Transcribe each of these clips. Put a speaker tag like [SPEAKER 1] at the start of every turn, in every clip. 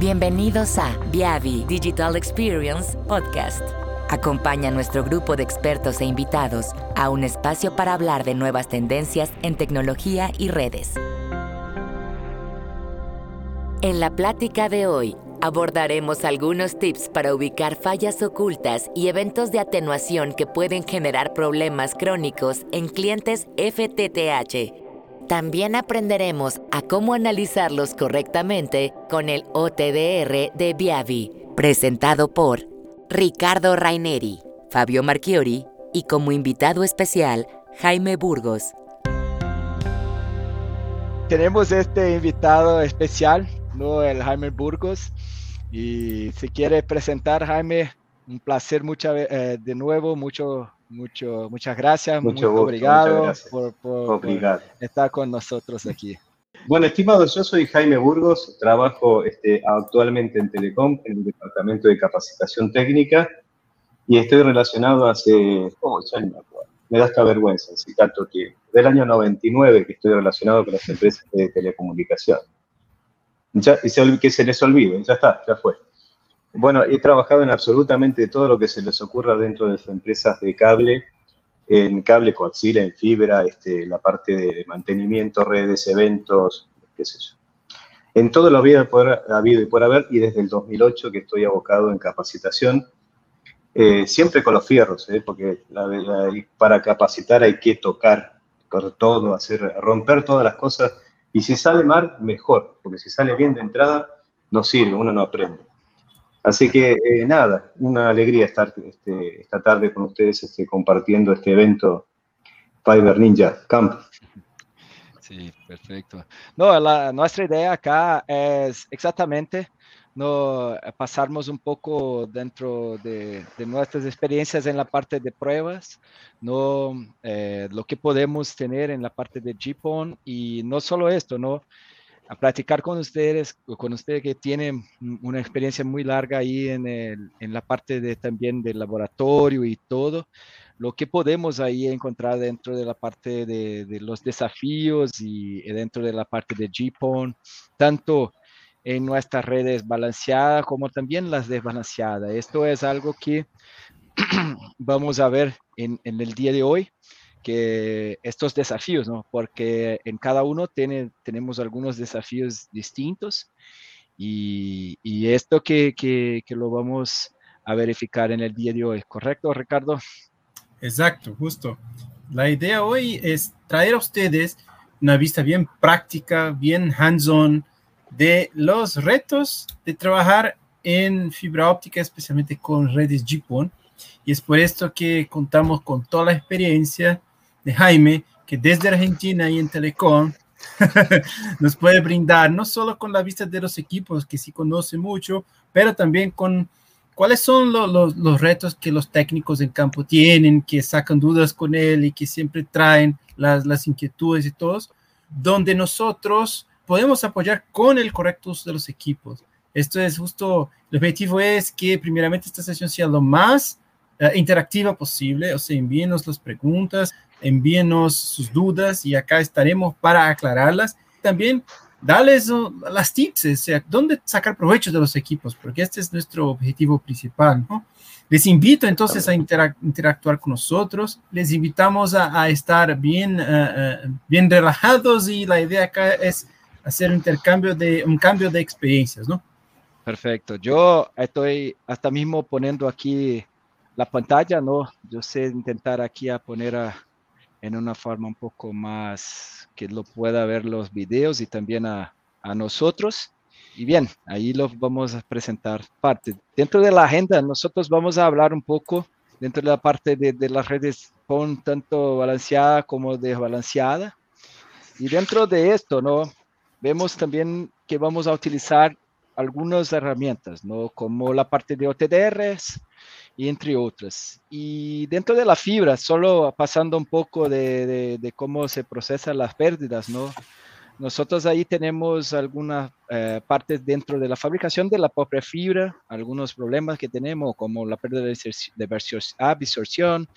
[SPEAKER 1] Bienvenidos a Viavi Digital Experience Podcast. Acompaña a nuestro grupo de expertos e invitados a un espacio para hablar de nuevas tendencias en tecnología y redes. En la plática de hoy abordaremos algunos tips para ubicar fallas ocultas y eventos de atenuación que pueden generar problemas crónicos en clientes FTTH. También aprenderemos a cómo analizarlos correctamente con el OTDR de Viavi, presentado por Ricardo Raineri, Fabio Marchiori y como invitado especial Jaime Burgos.
[SPEAKER 2] Tenemos este invitado especial, ¿no? el Jaime Burgos. Y si quiere presentar, Jaime, un placer mucha, eh, de nuevo, mucho, mucho, muchas gracias, mucho muy obrigado, Por, por, estar con nosotros aquí.
[SPEAKER 3] Bueno, estimados, yo soy Jaime Burgos, trabajo este, actualmente en Telecom, en el Departamento de Capacitación Técnica, y estoy relacionado hace, oh, ya me me da esta vergüenza, si tanto tiempo, del año 99 que estoy relacionado con las empresas de telecomunicación. Ya, y se, que se les olvide, ya está, ya fue. Bueno, he trabajado en absolutamente todo lo que se les ocurra dentro de las empresas de cable, en cable coaxial, en fibra, este, la parte de mantenimiento, redes, eventos, qué sé yo. En todo lo había habido y por haber, y desde el 2008 que estoy abocado en capacitación, eh, siempre con los fierros, ¿eh? porque para capacitar hay que tocar por todo, hacer, romper todas las cosas, y si sale mal, mejor, porque si sale bien de entrada, no sirve, uno no aprende. Así que eh, nada, una alegría estar este, esta tarde con ustedes este, compartiendo este evento Fiber Ninja Camp.
[SPEAKER 2] Sí, perfecto. No, la, nuestra idea acá es exactamente no pasarmos un poco dentro de, nuestras experiencias en la parte de pruebas, no eh, lo que podemos tener en la parte de GPON y no solo esto, no a platicar con ustedes, con ustedes que tienen una experiencia muy larga ahí en, el, en la parte de también del laboratorio y todo, lo que podemos ahí encontrar dentro de la parte de, los desafíos y dentro de la parte de GPON, tanto en nuestras redes balanceadas como también las desbalanceadas. Esto es algo que vamos a ver en el día de hoy que estos desafíos, ¿no? Porque en cada uno tiene, tenemos algunos desafíos distintos y, esto que, que, que, lo vamos a verificar en el día de hoy, ¿correcto, Ricardo?
[SPEAKER 4] Exacto, justo. La idea hoy es traer a ustedes una vista bien práctica, bien hands-on de los retos de trabajar en fibra óptica, especialmente con redes GPON. Y es por esto que contamos con toda la experiencia de Jaime, que desde Argentina y en Telecom nos puede brindar no solo con la vista de los equipos, que sí conoce mucho, pero también con cuáles son los, los, retos que los técnicos en campo tienen, que sacan dudas con él y que siempre traen las, las inquietudes y todos, donde nosotros podemos apoyar con el correcto uso de los equipos. Esto es justo, el objetivo es que primeramente esta sesión sea lo más uh, interactiva posible, o sea, envíenos las preguntas, envíenos sus dudas y acá estaremos para aclararlas. También darles las tips, o sea, dónde sacar provecho de los equipos, porque este es nuestro objetivo principal, ¿no? Les invito entonces a interactuar con nosotros, les invitamos a, a estar bien, uh, uh, bien relajados y la idea acá es hacer un intercambio de, un cambio de experiencias, ¿no?
[SPEAKER 2] Perfecto, yo estoy hasta mismo poniendo aquí la pantalla, ¿no? Yo sé intentar aquí a poner a, en una forma un poco más que lo pueda ver los videos y también a, a nosotros. Y bien, ahí lo vamos a presentar parte. Dentro de la agenda, nosotros vamos a hablar un poco dentro de la parte de, de las redes PON, tanto balanceada como desbalanceada. Y dentro de esto, ¿no? Vemos también que vamos a utilizar algunas herramientas, ¿no? Como la parte de OTDRs, y entre otras. Y dentro de la fibra, solo pasando un poco de, de, cómo se procesan las pérdidas, ¿no? Nosotros ahí tenemos algunas eh, partes dentro de la fabricación de la propia fibra, algunos problemas que tenemos, como la pérdida de, de absorción,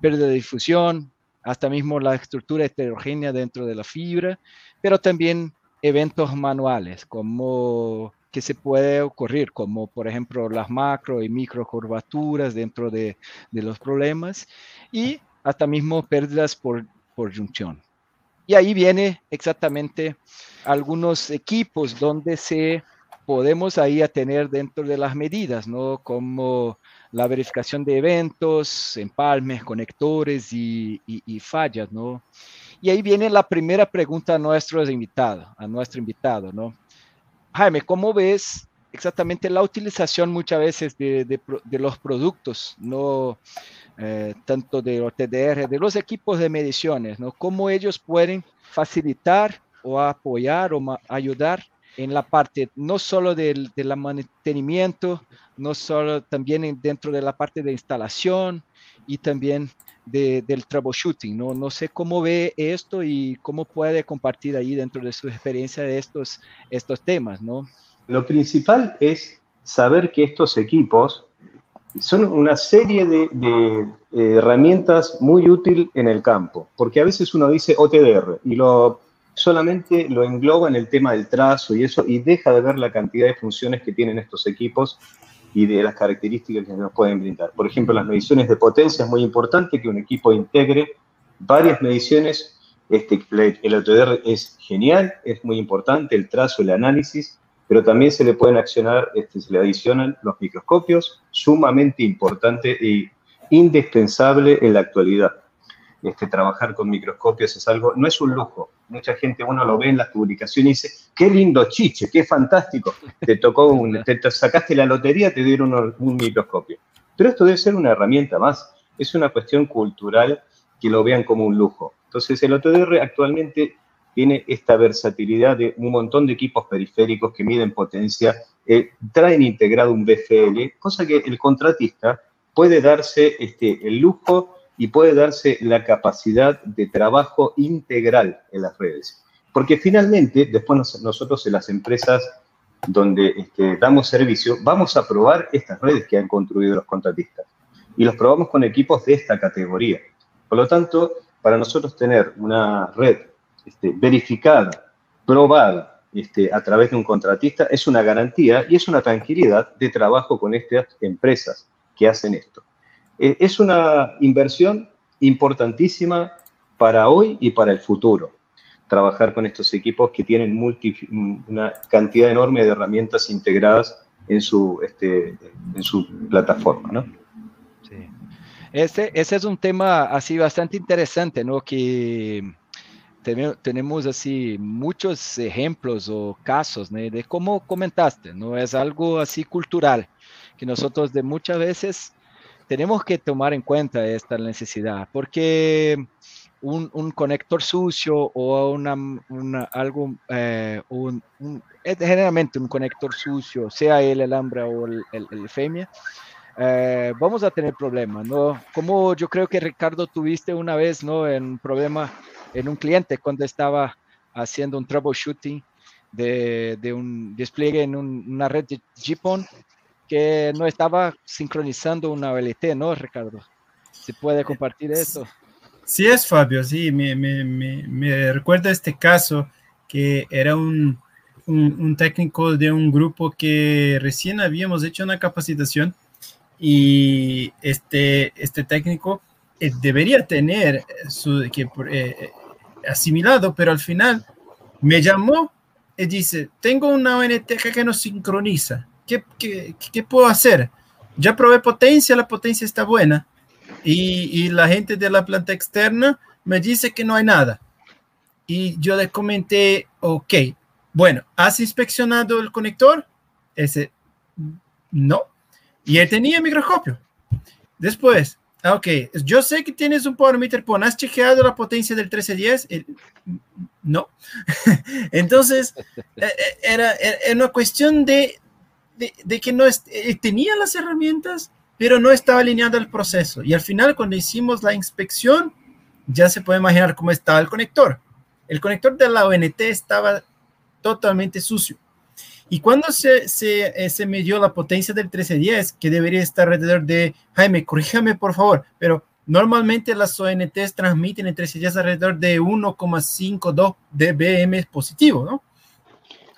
[SPEAKER 2] pérdida de difusión, hasta mismo la estructura heterogénea dentro de la fibra, pero también eventos manuales, como que se puede ocurrir, como por ejemplo las macro y micro curvaturas dentro de, de los problemas y hasta mismo pérdidas por, por junción. Y ahí viene exactamente algunos equipos donde se podemos ahí a tener dentro de las medidas, ¿no? Como la verificación de eventos, empalmes, conectores y, y, fallas, ¿no? Y ahí viene la primera pregunta a nuestro invitado, a nuestro invitado, ¿no? Jaime, ¿cómo ves exactamente la utilización muchas veces de, los productos, no eh, tanto de los TDR, de los equipos de mediciones, ¿no? ¿Cómo ellos pueden facilitar o apoyar o ayudar en la parte no solo del, mantenimiento, no solo también dentro de la parte de instalación y también del troubleshooting. ¿no? no sé cómo ve esto y cómo puede compartir ahí dentro de su experiencia de estos, estos temas. ¿no?
[SPEAKER 3] Lo principal es saber que estos equipos son una serie de, de eh, herramientas muy útil en el campo, porque a veces uno dice OTDR y lo solamente lo engloba en el tema del trazo y eso, y deja de ver la cantidad de funciones que tienen estos equipos y de las características que nos pueden brindar. Por ejemplo, las mediciones de potencia es muy importante que un equipo integre varias mediciones. Este, el OTDR es genial, es muy importante, el trazo, el análisis, pero también se le pueden accionar, este, se le adicionan los microscopios, sumamente importante e indispensable en la actualidad este, trabajar con microscopios es algo, no es un lujo. Mucha gente, uno lo ve en las publicaciones y dice, qué lindo chiche, qué fantástico. Te tocó, un, te, sacaste la lotería, te dieron un, microscopio. Pero esto debe ser una herramienta más. Es una cuestión cultural que lo vean como un lujo. Entonces, el OTDR actualmente tiene esta versatilidad de un montón de equipos periféricos que miden potencia, eh, traen integrado un BFL, cosa que el contratista puede darse este, el lujo y puede darse la capacidad de trabajo integral en las redes. Porque finalmente, después nosotros en las empresas donde este, damos servicio, vamos a probar estas redes que han construido los contratistas. Y los probamos con equipos de esta categoría. Por lo tanto, para nosotros tener una red este, verificada, probada este, a través de un contratista, es una garantía y es una tranquilidad de trabajo con estas empresas que hacen esto. Eh, es una inversión importantísima para hoy y para el futuro. Trabajar con estos equipos que tienen una cantidad enorme de herramientas integradas en su, este, en su plataforma, ¿no?
[SPEAKER 2] Sí. Ese, ese es un tema así bastante interesante, ¿no? Que tenemos así muchos ejemplos o casos de cómo comentaste, ¿no? Es algo así cultural, que nosotros de muchas veces tenemos que tomar en cuenta esta necesidad, porque un, conector sucio o una, algo, eh, un, generalmente un conector sucio, sea el alambre o el, el, femia, eh, vamos a tener problemas, ¿no? Como yo creo que Ricardo tuviste una vez, ¿no? En un problema en un cliente cuando estaba haciendo un troubleshooting de, de un despliegue en una red de GPON que no estaba sincronizando una VLT, ¿no, Ricardo? ¿Se puede compartir eso?
[SPEAKER 4] Sí es, Fabio, sí, me, me, me, me recuerda este caso que era un, un, técnico de un grupo que recién habíamos hecho una capacitación y este, este técnico eh, debería tener su que, eh, asimilado, pero al final me llamó y dice, tengo una ONT que no sincroniza. ¿Qué, puedo hacer? Ya probé potencia, la potencia está buena. Y, la gente de la planta externa me dice que no hay nada. Y yo le comenté, ok, bueno, ¿has inspeccionado el conector? Ese, no. Y él tenía microscopio. Después, ah, ok, yo sé que tienes un power meter PON. ¿Has chequeado la potencia del 1310? no. Entonces, e, e, era, era, una cuestión de, de, que no eh, tenía las herramientas, pero no estaba alineado al proceso. Y al final, cuando hicimos la inspección, ya se puede imaginar cómo estaba el conector. El conector de la ONT estaba totalmente sucio. Y cuando se, se, eh, se midió la potencia del 1310, que debería estar alrededor de, Jaime, corríjame por favor, pero normalmente las ONTs transmiten el 1310 alrededor de 1,52 dBm positivo, ¿no?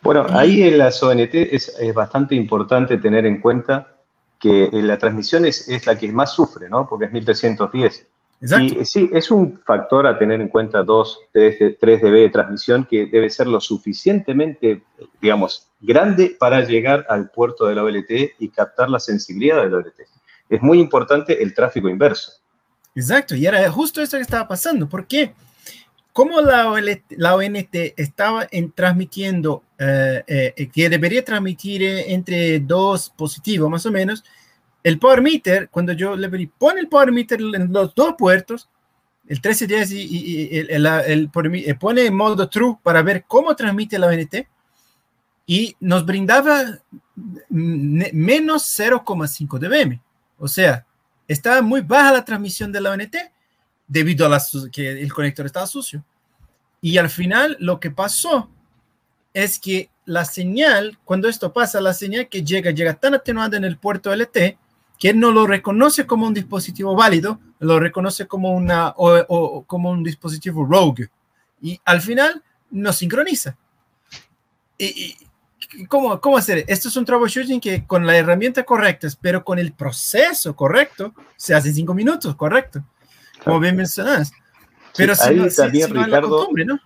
[SPEAKER 3] Bueno, ahí en las ONT es, bastante importante tener en cuenta que eh, la transmisión es, la que más sufre, ¿no? Porque es 1310. Y sí, es un factor a tener en cuenta 2, 3, 3 dB de transmisión que debe ser lo suficientemente, digamos, grande para llegar al puerto de la OLT y captar la sensibilidad de la OLT. Es muy importante el tráfico inverso.
[SPEAKER 4] Exacto, y era justo eso que estaba pasando. ¿Por qué? Como la, ONT estaba en, transmitiendo, eh, eh, que debería transmitir entre dos positivos más o menos, el power meter, cuando yo le pone el power meter en los dos puertos, el 1310 y, y, el, el, eh, pone en modo true para ver cómo transmite la ONT y nos brindaba menos 0,5 dBm. O sea, estaba muy baja la transmisión de la ONT debido a que el conector estaba sucio. Y al final lo que pasó es que la señal, cuando esto pasa, la señal que llega, llega tan atenuada en el puerto LT que no lo reconoce como un dispositivo válido, lo reconoce como, una, o, como un dispositivo rogue. Y al final no sincroniza. y, ¿cómo, ¿cómo hacer? Esto es un troubleshooting que con la herramienta correcta, pero con el proceso correcto, se hace en cinco minutos, correcto. Como bien mencionas. Pero
[SPEAKER 3] si, ahí también, Ricardo, ¿no?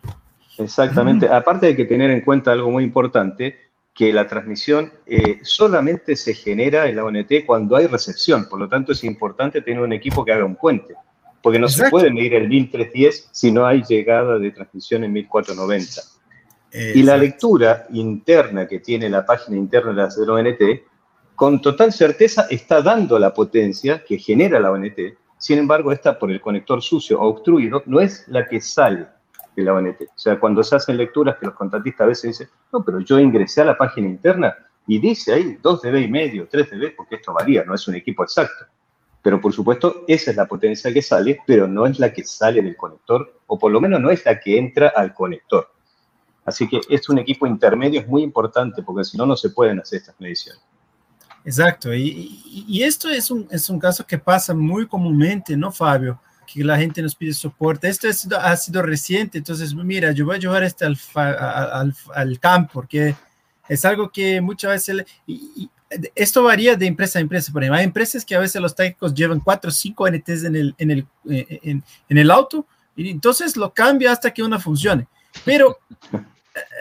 [SPEAKER 3] Exactamente. Aparte de que tener en cuenta algo muy importante, que la transmisión eh, solamente se genera en la ONT cuando hay recepción. Por lo tanto, es importante tener un equipo que haga un puente. Porque no se puede medir el 1310 si no hay llegada de transmisión en 1490 y la lectura interna que tiene la página interna de la ONT, con total certeza está dando la potencia que genera la ONT, sin embargo, esta por el conector sucio o obstruido no es la que sale de la ONT. O sea, cuando se hacen lecturas que los contratistas a veces dicen, no, pero yo ingresé a la página interna y dice ahí 2 dB y medio, 3 dB, porque esto varía, no es un equipo exacto. Pero por supuesto, esa es la potencia que sale, pero no es la que sale del conector, o por lo menos no es la que entra al conector. Así que es un equipo intermedio, es muy importante porque si no, no se pueden hacer estas mediciones.
[SPEAKER 4] Exacto, y, esto es un, es un, caso que pasa muy comúnmente, ¿no, Fabio? Que la gente nos pide soporte. Esto ha sido, ha sido reciente, entonces, mira, yo voy a llevar este al, al, al campo, porque es algo que muchas veces... Y, esto varía de empresa a empresa, por ejemplo, hay empresas que a veces los técnicos llevan cuatro o cinco NTs en el, en el, eh, en, en el auto, y entonces lo cambia hasta que una funcione. Pero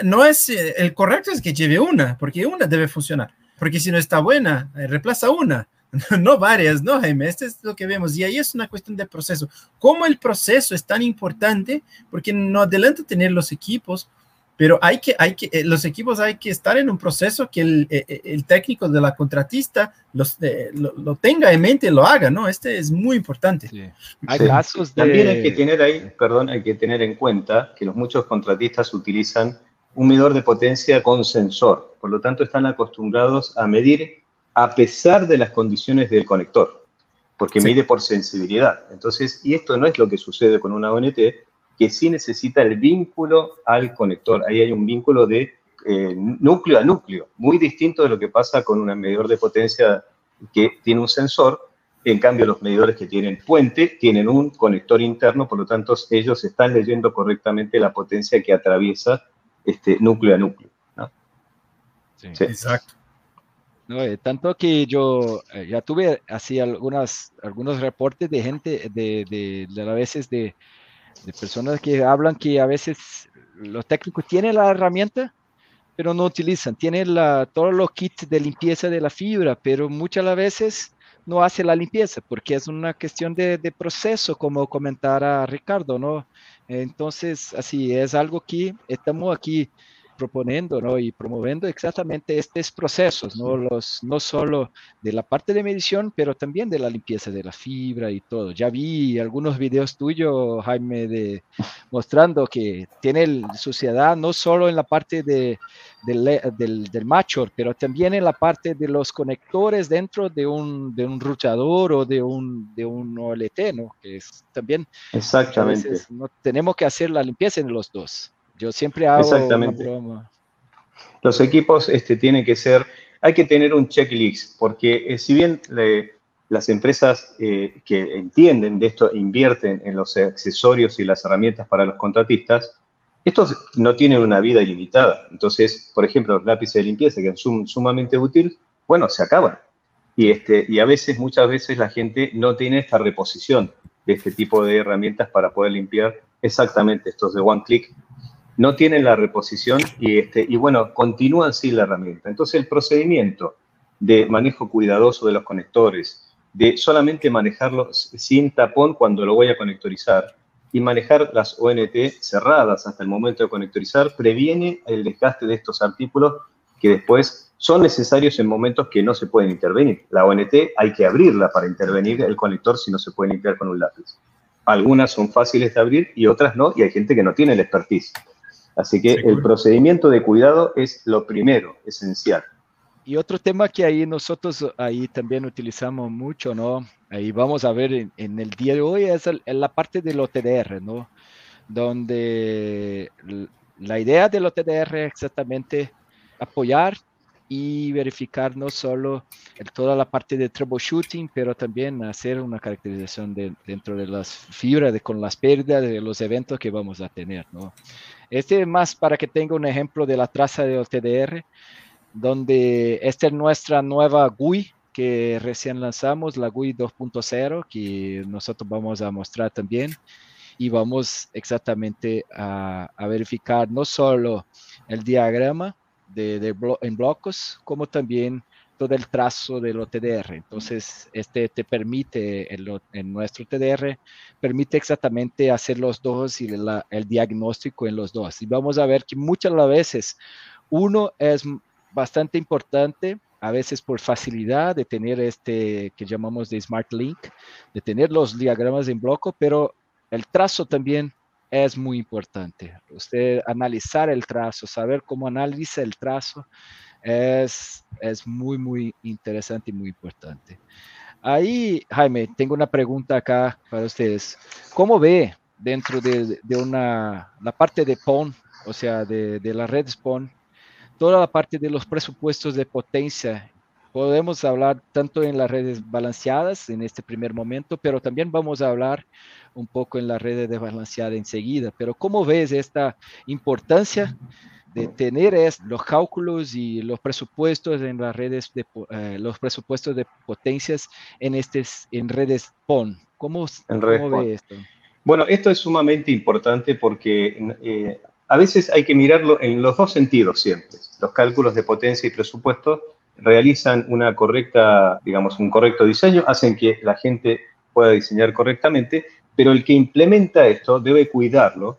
[SPEAKER 4] no es eh, el correcto es que lleve una, porque una debe funcionar. Porque si no está buena, eh, reemplaza una, no varias, ¿no, Jaime? Esto es lo que vemos. Y ahí es una cuestión de proceso. ¿Cómo el proceso es tan importante? Porque no adelanta tener los equipos, pero hay que, hay que, eh, los equipos hay que estar en un proceso que el, el técnico de la contratista los, lo, tenga en mente y lo haga, ¿no? Este es muy importante.
[SPEAKER 3] Hay casos También hay que tener ahí, perdón, hay que tener en cuenta que los muchos contratistas utilizan un medidor de potencia con sensor, por lo tanto están acostumbrados a medir a pesar de las condiciones del conector, porque mide por sensibilidad. Entonces, y esto no es lo que sucede con una ONT, que sí necesita el vínculo al conector. Ahí hay un vínculo de eh, núcleo a núcleo, muy distinto de lo que pasa con un medidor de potencia que tiene un sensor. En cambio, los medidores que tienen puente tienen un conector interno, por lo tanto, ellos están leyendo correctamente la potencia que atraviesa este núcleo a núcleo.
[SPEAKER 4] Sí. Exacto.
[SPEAKER 2] Eh, tanto que yo eh, ya tuve así algunas, algunos reportes de gente, de, de, de a veces de, de personas que hablan que a veces los técnicos tienen la herramienta, pero no utilizan. Tienen la, todos los kits de limpieza de la fibra, pero muchas veces no hace la limpieza porque es una cuestión de, de proceso, como comentara Ricardo, ¿no? Entonces, así es algo que estamos aquí proponiendo ¿no? y promoviendo exactamente estos procesos, ¿no? Los, no solo de la parte de medición, pero también de la limpieza de la fibra y todo. Ya vi algunos videos tuyos, Jaime, de, mostrando que tiene suciedad no solo en la parte de, del, del, del macho, pero también en la parte de los conectores dentro de un, de un ruchador o de un, de un OLT, ¿no? Que es también...
[SPEAKER 3] Exactamente.
[SPEAKER 2] no, tenemos que hacer la limpieza en los dos. Yo siempre hago
[SPEAKER 3] Exactamente. Los equipos este, tienen que ser, hay que tener un checklist, porque eh, si bien las empresas eh, que entienden de esto invierten en los accesorios y las herramientas para los contratistas, Estos no tienen una vida ilimitada. Entonces, por ejemplo, los lápices de limpieza, que son sumamente útiles, bueno, se acaban. Y, este, y a veces, muchas veces la gente no tiene esta reposición de este tipo de herramientas para poder limpiar exactamente estos de one click. No tienen la reposición y, este, y bueno, continúan sin la herramienta. Entonces el procedimiento de manejo cuidadoso de los conectores, de solamente manejarlos sin tapón cuando lo voy a conectorizar y manejar las ONT cerradas hasta el momento de conectorizar, previene el desgaste de estos artículos que después son necesarios en momentos que no se pueden intervenir. La ONT hay que abrirla para intervenir el conector si no se puede limpiar con un lápiz. Algunas son fáciles de abrir y otras no, y hay gente que no tiene el expertise. Así que el procedimiento de cuidado es lo primero, esencial.
[SPEAKER 2] Y otro tema que ahí nosotros ahí también utilizamos mucho, ¿no? Ahí vamos a ver en, el día de hoy es la parte del OTDR, ¿no? Donde la idea del OTDR es exactamente apoyar y verificar no solo toda la parte de troubleshooting, pero también hacer una caracterización de, dentro de las fibras, de, con las pérdidas de los eventos que vamos a tener. ¿no? Este más para que tenga un ejemplo de la traza de OTDR, donde esta es nuestra nueva GUI que recién lanzamos, la GUI 2.0, que nosotros vamos a mostrar también. Y vamos exactamente a, a verificar no solo el diagrama, de, en blocos, como también todo el trazo del OTDR. Entonces, este te permite, en nuestro TDR, permite exactamente hacer los dos y el diagnóstico en los dos. Y vamos a ver que muchas veces uno es bastante importante, a veces por facilidad de tener este que llamamos de Smart Link, de tener los diagramas en bloco, pero el trazo también es muy importante. Usted analizar el trazo, saber cómo analiza el trazo, es, es muy, muy interesante y muy importante. Ahí, Jaime, tengo una pregunta acá para ustedes. ¿Cómo ve dentro de, de una, la parte de PON, o sea, de, de la red PON, toda la parte de los presupuestos de potencia podemos hablar tanto en las redes balanceadas en este primer momento, pero también vamos a hablar un poco en las redes desbalanceadas enseguida. Pero ¿cómo ves esta importancia de tener los cálculos y los presupuestos en las redes de eh, los presupuestos de potencias en estas en redes PON? ¿Cómo, cómo ves esto?
[SPEAKER 3] Bueno, esto es sumamente importante porque eh, a veces hay que mirarlo en los dos sentidos siempre. Los cálculos de potencia y presupuesto realizan una correcta, digamos, un correcto diseño, hacen que la gente pueda diseñar correctamente, pero el que implementa esto debe cuidarlo,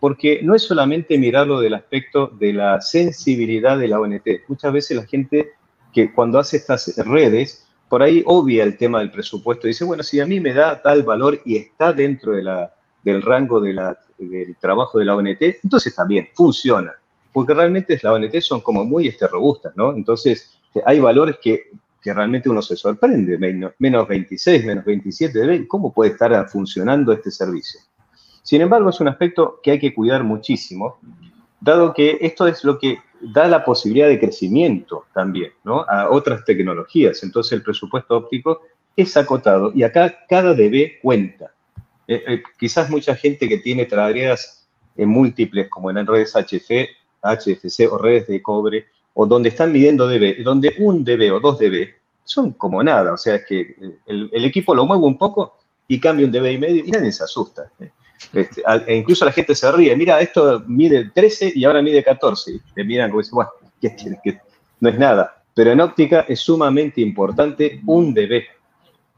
[SPEAKER 3] porque no es solamente mirarlo del aspecto de la sensibilidad de la ONT. Muchas veces la gente que cuando hace estas redes, por ahí obvia el tema del presupuesto, dice, bueno, si a mí me da tal valor y está dentro del rango del trabajo de la ONT, entonces también funciona, porque realmente la ONT son como muy este, robustas, ¿no? Entonces, hay valores que, realmente uno se sorprende, menos, 26, menos 27, ¿cómo puede estar funcionando este servicio? Sin embargo, es un aspecto que hay que cuidar muchísimo, dado que esto es lo que da la posibilidad de crecimiento también ¿no? a otras tecnologías. Entonces el presupuesto óptico es acotado y acá cada DB cuenta. Eh, eh, quizás mucha gente que tiene tareas en múltiples, como en redes HF, HFC o redes de cobre, o donde están midiendo dB, donde un dB o dos dB son como nada, o sea, es que el, equipo lo mueve un poco y cambia un dB y medio y nadie se asusta. Este, e incluso la gente se ríe, mira, esto mide 13 y ahora mide 14. Y miran como dicen, bueno, ¿qué no es nada. Pero en óptica es sumamente importante un dB.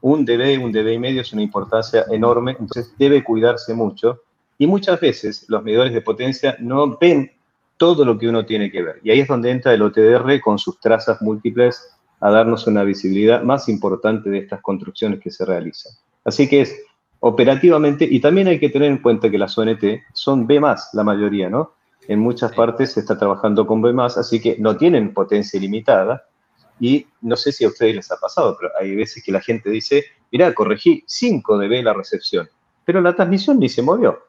[SPEAKER 3] Un dB, un dB y medio es una importancia enorme, entonces debe cuidarse mucho. Y muchas veces los medidores de potencia no ven todo lo que uno tiene que ver. Y ahí es donde entra el OTDR con sus trazas múltiples a darnos una visibilidad más importante de estas construcciones que se realizan. Así que es operativamente, y también hay que tener en cuenta que las ONT son B+, la mayoría, ¿no? En muchas partes se está trabajando con B+, así que no tienen potencia ilimitada, y no sé si a ustedes les ha pasado, pero hay veces que la gente dice, mira, corregí 5 dB la recepción, pero la transmisión ni se movió.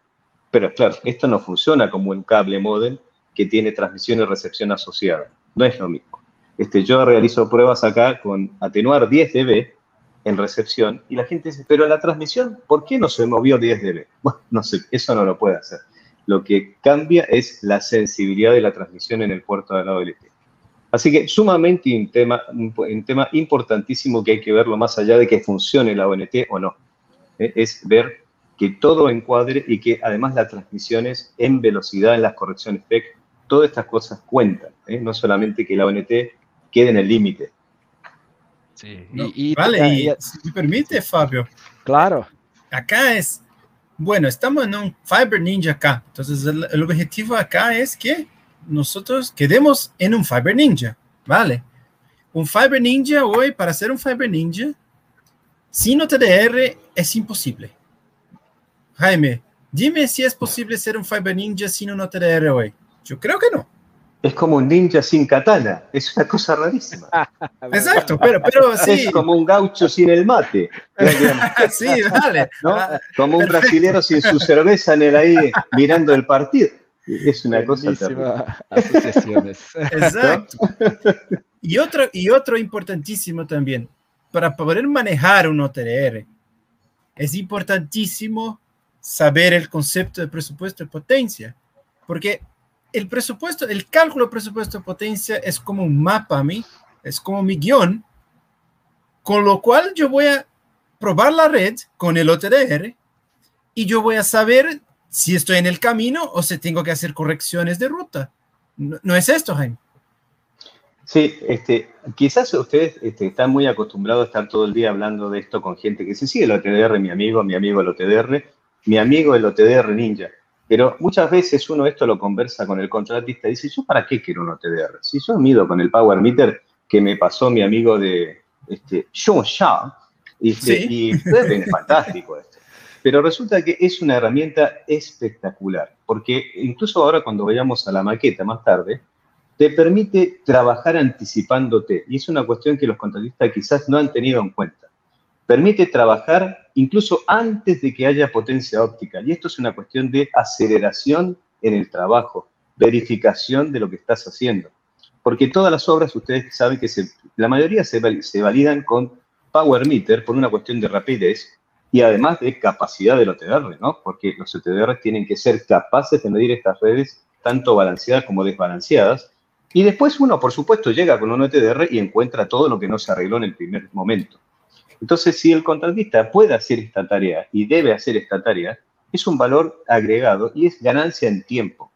[SPEAKER 3] Pero claro, esto no funciona como un cable modem que tiene transmisión y recepción asociada. No es lo mismo. Este, yo realizo pruebas acá con atenuar 10 dB en recepción y la gente dice, pero la transmisión, ¿por qué no se movió 10 dB? Bueno, no sé, eso no lo puede hacer. lo que cambia es la sensibilidad de la transmisión en el puerto de la OLT. Así que sumamente un tema, un tema importantísimo que hay que verlo más allá de que funcione la ONT o no. ¿eh? Es ver que todo encuadre y que además las transmisiones en velocidad, en las correcciones PEC, todas estas cosas cuentan, ¿eh? no solamente que la ONT quede en el límite.
[SPEAKER 4] Sí, y, vale, y, si me permite, Fabio.
[SPEAKER 2] Claro.
[SPEAKER 4] Acá es, bueno, estamos en un Fiber Ninja acá, entonces el objetivo acá es que nosotros quedemos en un Fiber Ninja, ¿vale? Un Fiber Ninja hoy, para hacer un Fiber Ninja, sin OTDR es imposible. Jaime, dime si es posible ser un Fiber Ninja sin un OTDR hoy. Yo creo que no.
[SPEAKER 3] Es como un ninja sin katana, es una cosa rarísima.
[SPEAKER 4] Exacto, pero, pero sí.
[SPEAKER 3] Es como un gaucho sin el mate.
[SPEAKER 4] sí, vale.
[SPEAKER 3] Como un brasilero sin su cerveza en el ahí mirando el partido. Es una cosa
[SPEAKER 2] asociaciones.
[SPEAKER 4] Exacto. Y otro, y otro importantísimo también, para poder manejar un OTR, es importantísimo saber el concepto de presupuesto de potencia, porque el presupuesto, el cálculo presupuesto potencia es como un mapa a mí, es como mi guion, con lo cual yo voy a probar la red con el OTR y yo voy a saber si estoy en el camino o si tengo que hacer correcciones de ruta. ¿No, es esto, Jaime?
[SPEAKER 3] Sí, este, quizás ustedes este, están muy acostumbrados a estar todo el día hablando de esto con gente que se sigue el OTDR, mi amigo, mi amigo el OTDR, mi amigo el OTDR Ninja. Pero muchas veces uno esto lo conversa con el contratista y dice, ¿yo para qué quiero un OTDR? Si yo mido con el Power Meter que me pasó mi amigo de este, Sean Shaw, y, y es fantástico esto. Pero resulta que es una herramienta espectacular, porque incluso ahora cuando vayamos a la maqueta más tarde, te permite trabajar anticipándote. Y es una cuestión que los contratistas quizás no han tenido en cuenta. Permite trabajar incluso antes de que haya potencia óptica. Y esto es una cuestión de aceleración en el trabajo, verificación de lo que estás haciendo. Porque todas las obras, ustedes saben que la mayoría se, validan con Power Meter por una cuestión de rapidez y además de capacidad del OTDR, ¿no? Porque los OTDR tienen que ser capaces de medir estas redes tanto balanceadas como desbalanceadas. Y después uno, por supuesto, llega con un OTDR y encuentra todo lo que no se arregló en el primer momento. Entonces, si el contratista puede hacer esta tarea y debe hacer esta tarea, es un valor agregado y es ganancia en tiempo,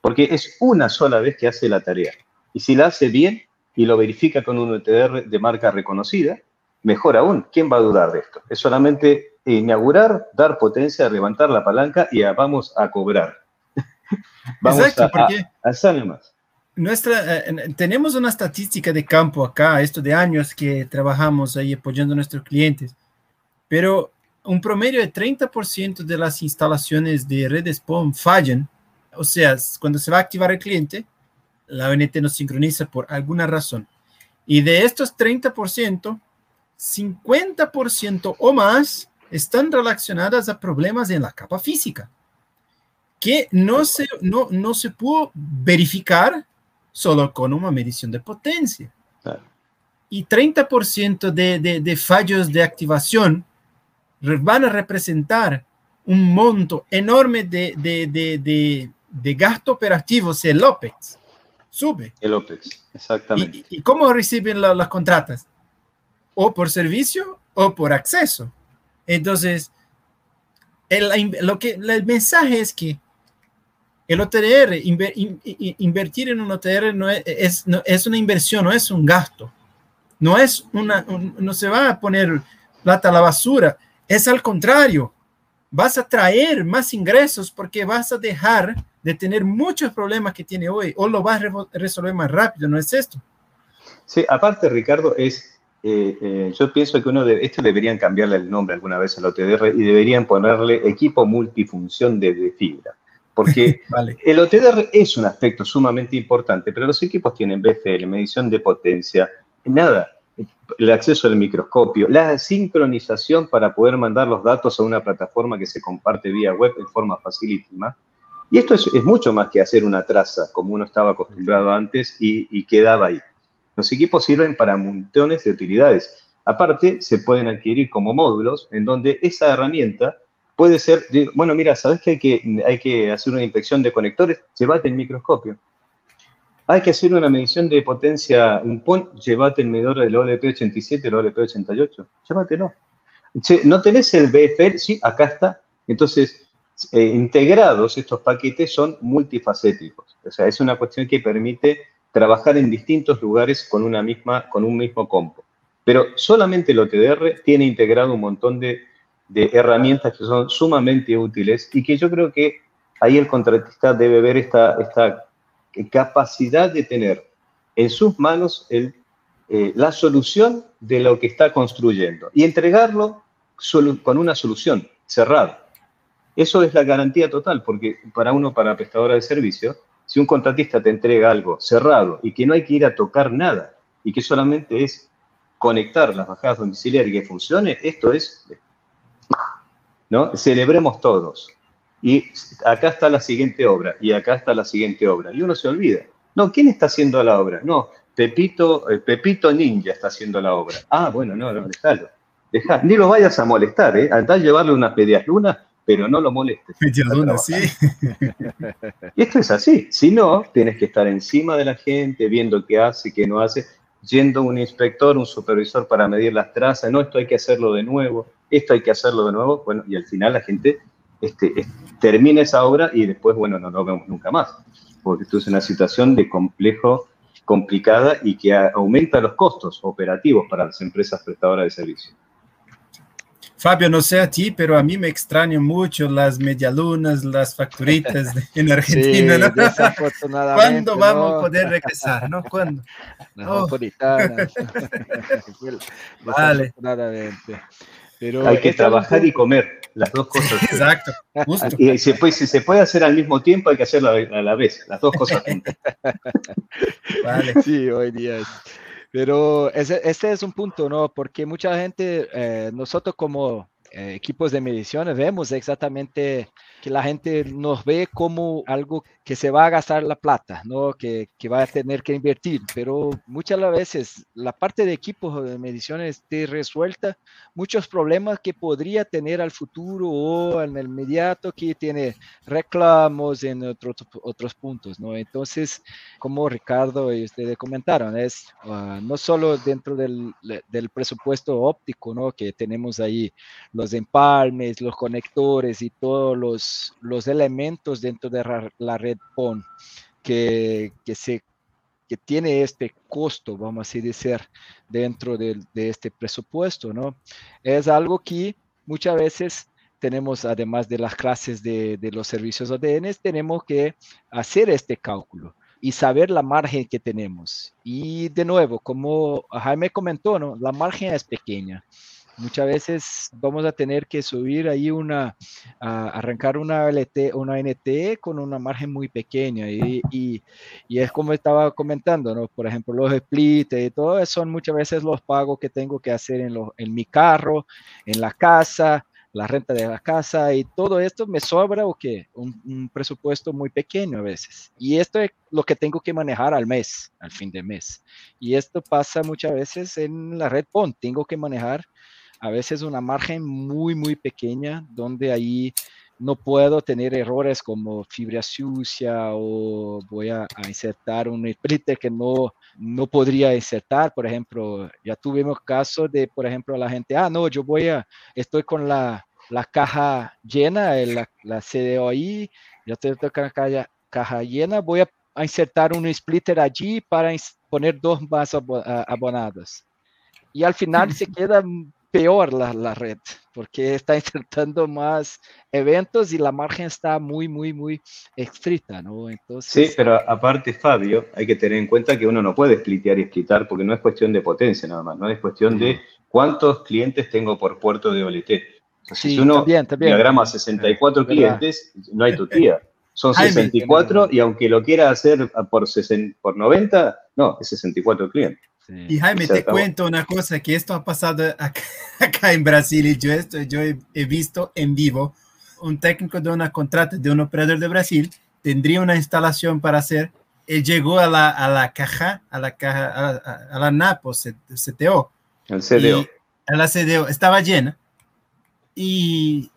[SPEAKER 3] porque es una sola vez que hace la tarea. Y si la hace bien y lo verifica con un OTDR de marca reconocida, Mejor aún, ¿quién va a dudar de esto? Es solamente inaugurar, dar potencia, levantar la palanca y vamos a cobrar.
[SPEAKER 4] vamos Exacto, a, porque
[SPEAKER 3] a, más.
[SPEAKER 4] Nuestra, eh, tenemos una estadística de campo acá, esto de años que trabajamos ahí apoyando a nuestros clientes, pero un promedio de 30% de las instalaciones de redes POM fallan. O sea, cuando se va a activar el cliente, la ONT no sincroniza por alguna razón. Y de estos 30%, 50% o más están relacionadas a problemas en la capa física, que no se, no, no se pudo verificar solo con una medición de potencia. Y 30% de, de, de fallos de activación van a representar un monto enorme de, de, de, gasto operativo si el OPEX sube.
[SPEAKER 3] El OPEX, exactamente.
[SPEAKER 4] ¿Y, cómo reciben las contratas? o por servicio o por acceso. Entonces, el, lo que, el mensaje es que el OTR, invertir en un OTR no es, es, una inversión, no es un gasto. No, es una, no se va a poner plata a la basura. Es al contrario. Vas a traer más ingresos porque vas a dejar de tener muchos problemas que tiene hoy o lo vas a resolver más rápido. ¿No es esto?
[SPEAKER 3] Sí, aparte, Ricardo, es eh, eh, yo pienso que uno de esto deberían cambiarle el nombre alguna vez al OTDR y deberían ponerle equipo multifunción de, fibra. Porque el OTDR es un aspecto sumamente importante, pero los equipos tienen BFL, medición de potencia, nada, el acceso al microscopio, la sincronización para poder mandar los datos a una plataforma que se comparte vía web en forma facilísima. Y esto es, mucho más que hacer una traza, como uno estaba acostumbrado antes y quedaba ahí. Los equipos sirven para montones de utilidades. Aparte, se pueden adquirir como módulos en donde esa herramienta puede ser, bueno, mira, ¿sabes que hay, que hay que hacer una inspección de conectores? Llévate el microscopio. Hay que hacer una medición de potencia, un PON, llévate el medidor del OLP87, el OLP88, llévatelo. ¿No tenés el BFL? Sí, acá está. Entonces, eh, integrados estos paquetes son multifacéticos. O sea, es una cuestión que permite trabajar en distintos lugares con, una misma, con un mismo compo. Pero solamente el OTDR tiene integrado un montón de, herramientas que son sumamente útiles y que yo creo que ahí el contratista debe ver esta, esta capacidad de tener en sus manos el, eh, la solución de lo que está construyendo y entregarlo con una solución cerrada. Eso es la garantía total, porque para uno, para prestadora de servicio, si un contratista te entrega algo cerrado y que no hay que ir a tocar nada y que solamente es conectar las bajadas domiciliarias y que funcione, esto es, ¿no? Celebremos todos. Y acá está la siguiente obra, y acá está la siguiente obra. Y uno se olvida. No, ¿quién está haciendo la obra? No, Pepito, eh, Pepito Ninja está haciendo la obra. Ah, bueno, no, no, déjalo. Deja, ni lo vayas a molestar, ¿eh? Andá a llevarle unas medias lunas, pero no lo molestes.
[SPEAKER 4] Medias lunas, sí.
[SPEAKER 3] y esto es así. Si no, tienes que estar encima de la gente, viendo qué hace, qué no hace yendo un inspector, un supervisor para medir las trazas, no, esto hay que hacerlo de nuevo, esto hay que hacerlo de nuevo, bueno, y al final la gente este, termina esa obra y después, bueno, no lo vemos nunca más, porque esto es una situación de complejo, complicada y que aumenta los costos operativos para las empresas prestadoras de servicios.
[SPEAKER 4] Fabio, no sé a ti, pero a mí me extrañan mucho las medialunas, las facturitas en Argentina. ¿no? ¿Cuándo vamos a poder regresar? ¿no? ¿Cuándo?
[SPEAKER 2] Las oh.
[SPEAKER 4] vale.
[SPEAKER 3] Pero Hay que trabajar y comer, las dos cosas.
[SPEAKER 4] Exacto,
[SPEAKER 3] Y si, si se puede hacer al mismo tiempo, hay que hacerlo a la vez, las dos cosas juntas.
[SPEAKER 2] Vale. Sí, hoy día es. Pero ese, ese, es un punto, ¿no? Porque mucha gente, eh, nosotros como equipos de mediciones vemos exactamente que la gente nos ve como algo que se va a gastar la plata, ¿no? Que, que va a tener que invertir, pero muchas veces la parte de equipos de mediciones te resuelta muchos problemas que podría tener al futuro o en el inmediato que tiene reclamos en otros, otros puntos, ¿no? Entonces, como Ricardo y ustedes comentaron, es uh, no solo dentro del, del presupuesto óptico, ¿no? Que tenemos ahí los empalmes, los conectores y todos los los, elementos dentro de la red PON que, que, se, que tiene este costo, vamos a decir, dentro de, este presupuesto, ¿no? Es algo que muchas veces tenemos, además de las clases de, de los servicios ADN, tenemos que hacer este cálculo y saber la margen que tenemos. Y de nuevo, como Jaime comentó, ¿no? la margen es pequeña muchas veces vamos a tener que subir ahí una, arrancar una LT, una NT con una margen muy pequeña y, y, es como estaba comentando, ¿no? Por ejemplo, los splits y todo eso son muchas veces los pagos que tengo que hacer en, en mi carro, en la casa, la renta de la casa y todo esto me sobra o qué, un, un, presupuesto muy pequeño a veces. Y esto es lo que tengo que manejar al mes, al fin de mes. Y esto pasa muchas veces en la red PON, tengo que manejar a veces una margen muy, muy pequeña donde ahí no puedo tener errores como fibra sucia o voy a, insertar un splitter que no, no podría insertar. Por ejemplo, ya tuvimos casos de, por ejemplo, la gente, ah, no, yo voy a, estoy con la, la caja llena, la, la CDO ahí, ya estoy con la caja, caja llena, voy a, insertar un splitter allí para poner dos más abonadas. Y al final se queda peor la, la, red, porque está insertando más eventos y la margen está muy, muy, muy estricta, ¿no?
[SPEAKER 3] Entonces, sí, pero aparte, Fabio, hay que tener en cuenta que uno no puede splitear y splitar porque no es cuestión de potencia nada más, no es cuestión de cuántos clientes tengo por puerto de OLT. si uno diagrama 64 clientes, no hay tutía. Son 64 y aunque lo quiera hacer por, 60, por 90, no, es 64 clientes.
[SPEAKER 4] Y Jaime, te cuento una cosa, que esto ha pasado acá, en Brasil y yo, esto, yo he, visto en vivo un técnico de una contrata de un operador de Brasil, tendría una instalación para hacer, él llegó a la, a la caja, a la caja, a, la NAPO, CTO.
[SPEAKER 3] El CDO.
[SPEAKER 4] a la CDO, estaba llena y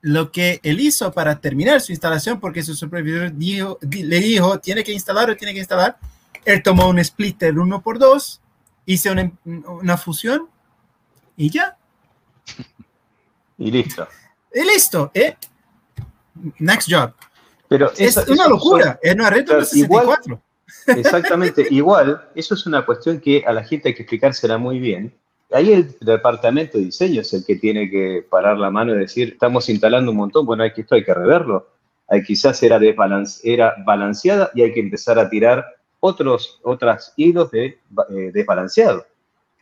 [SPEAKER 4] lo que él hizo para terminar su instalación, porque su supervisor le dijo, tiene que instalar o tiene que instalar, él tomó un splitter uno por dos, hizo una, fusión y ya.
[SPEAKER 3] Y listo.
[SPEAKER 4] Y listo, ¿eh? Next job. Pero es una locura, es una red 64.
[SPEAKER 3] exactamente, igual, eso es una cuestión que a la gente hay que explicársela muy bien, ahí el departamento de diseño es el que tiene que parar la mano y decir, estamos instalando un montón, bueno, hay que, esto hay que reverlo. Hay, quizás era, era balanceada y hay que empezar a tirar otros otras hilos de eh, desbalanceado.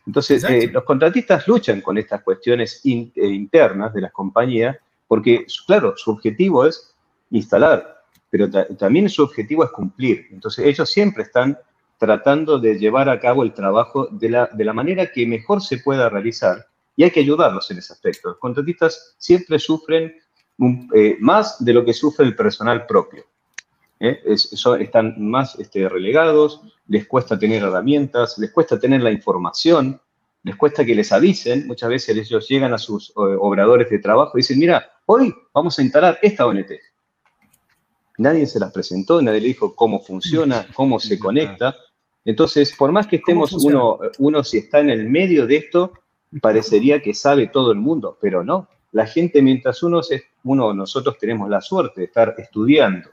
[SPEAKER 3] Entonces, eh, los contratistas luchan con estas cuestiones eh, internas de las compañías porque, claro, su objetivo es instalar, pero también su objetivo es cumplir. Entonces, ellos siempre están tratando de llevar a cabo el trabajo de la, de la manera que mejor se pueda realizar y hay que ayudarlos en ese aspecto. Los contratistas siempre sufren eh, más de lo que sufre el personal propio. ¿Eh? están más este, relegados, les cuesta tener herramientas, les cuesta tener la información, les cuesta que les avisen. Muchas veces ellos llegan a sus eh, obradores de trabajo y dicen, mira, hoy vamos a instalar esta ONT. Nadie se las presentó, nadie le dijo cómo funciona, cómo se conecta. Entonces, por más que estemos uno, uno si está en el medio de esto, parecería que sabe todo el mundo, pero no. La gente, mientras uno, uno, nosotros tenemos la suerte de estar estudiando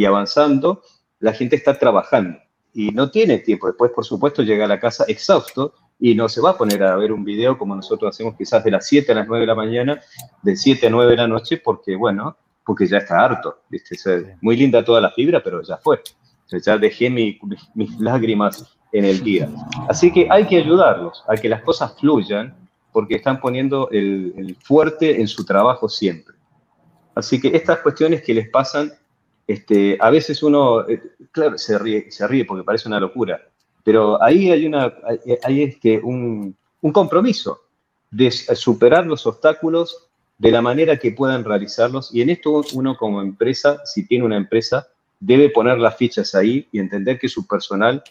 [SPEAKER 3] y avanzando, la gente está trabajando y no tiene tiempo. Después, por supuesto, llega a la casa exhausto y no se va a poner a ver un video como nosotros hacemos quizás de las 7 a las 9 de la mañana, de 7 a 9 de la noche, porque, bueno, porque ya está harto. ¿viste? muy linda toda la fibra, pero ya fue ya dejé mis lágrimas en el día. Así que hay que ayudarlos a que las cosas fluyan porque están poniendo el, fuerte en su trabajo siempre. Así que estas cuestiones que les pasan, este, a veces uno, eh, claro, se ríe, porque parece una locura, pero ahí hay, una, hay, este, un, un compromiso de superar los obstáculos de la manera que puedan realizarlos. Y en esto uno como empresa, si tiene una empresa, debe poner las fichas ahí y entender que su personal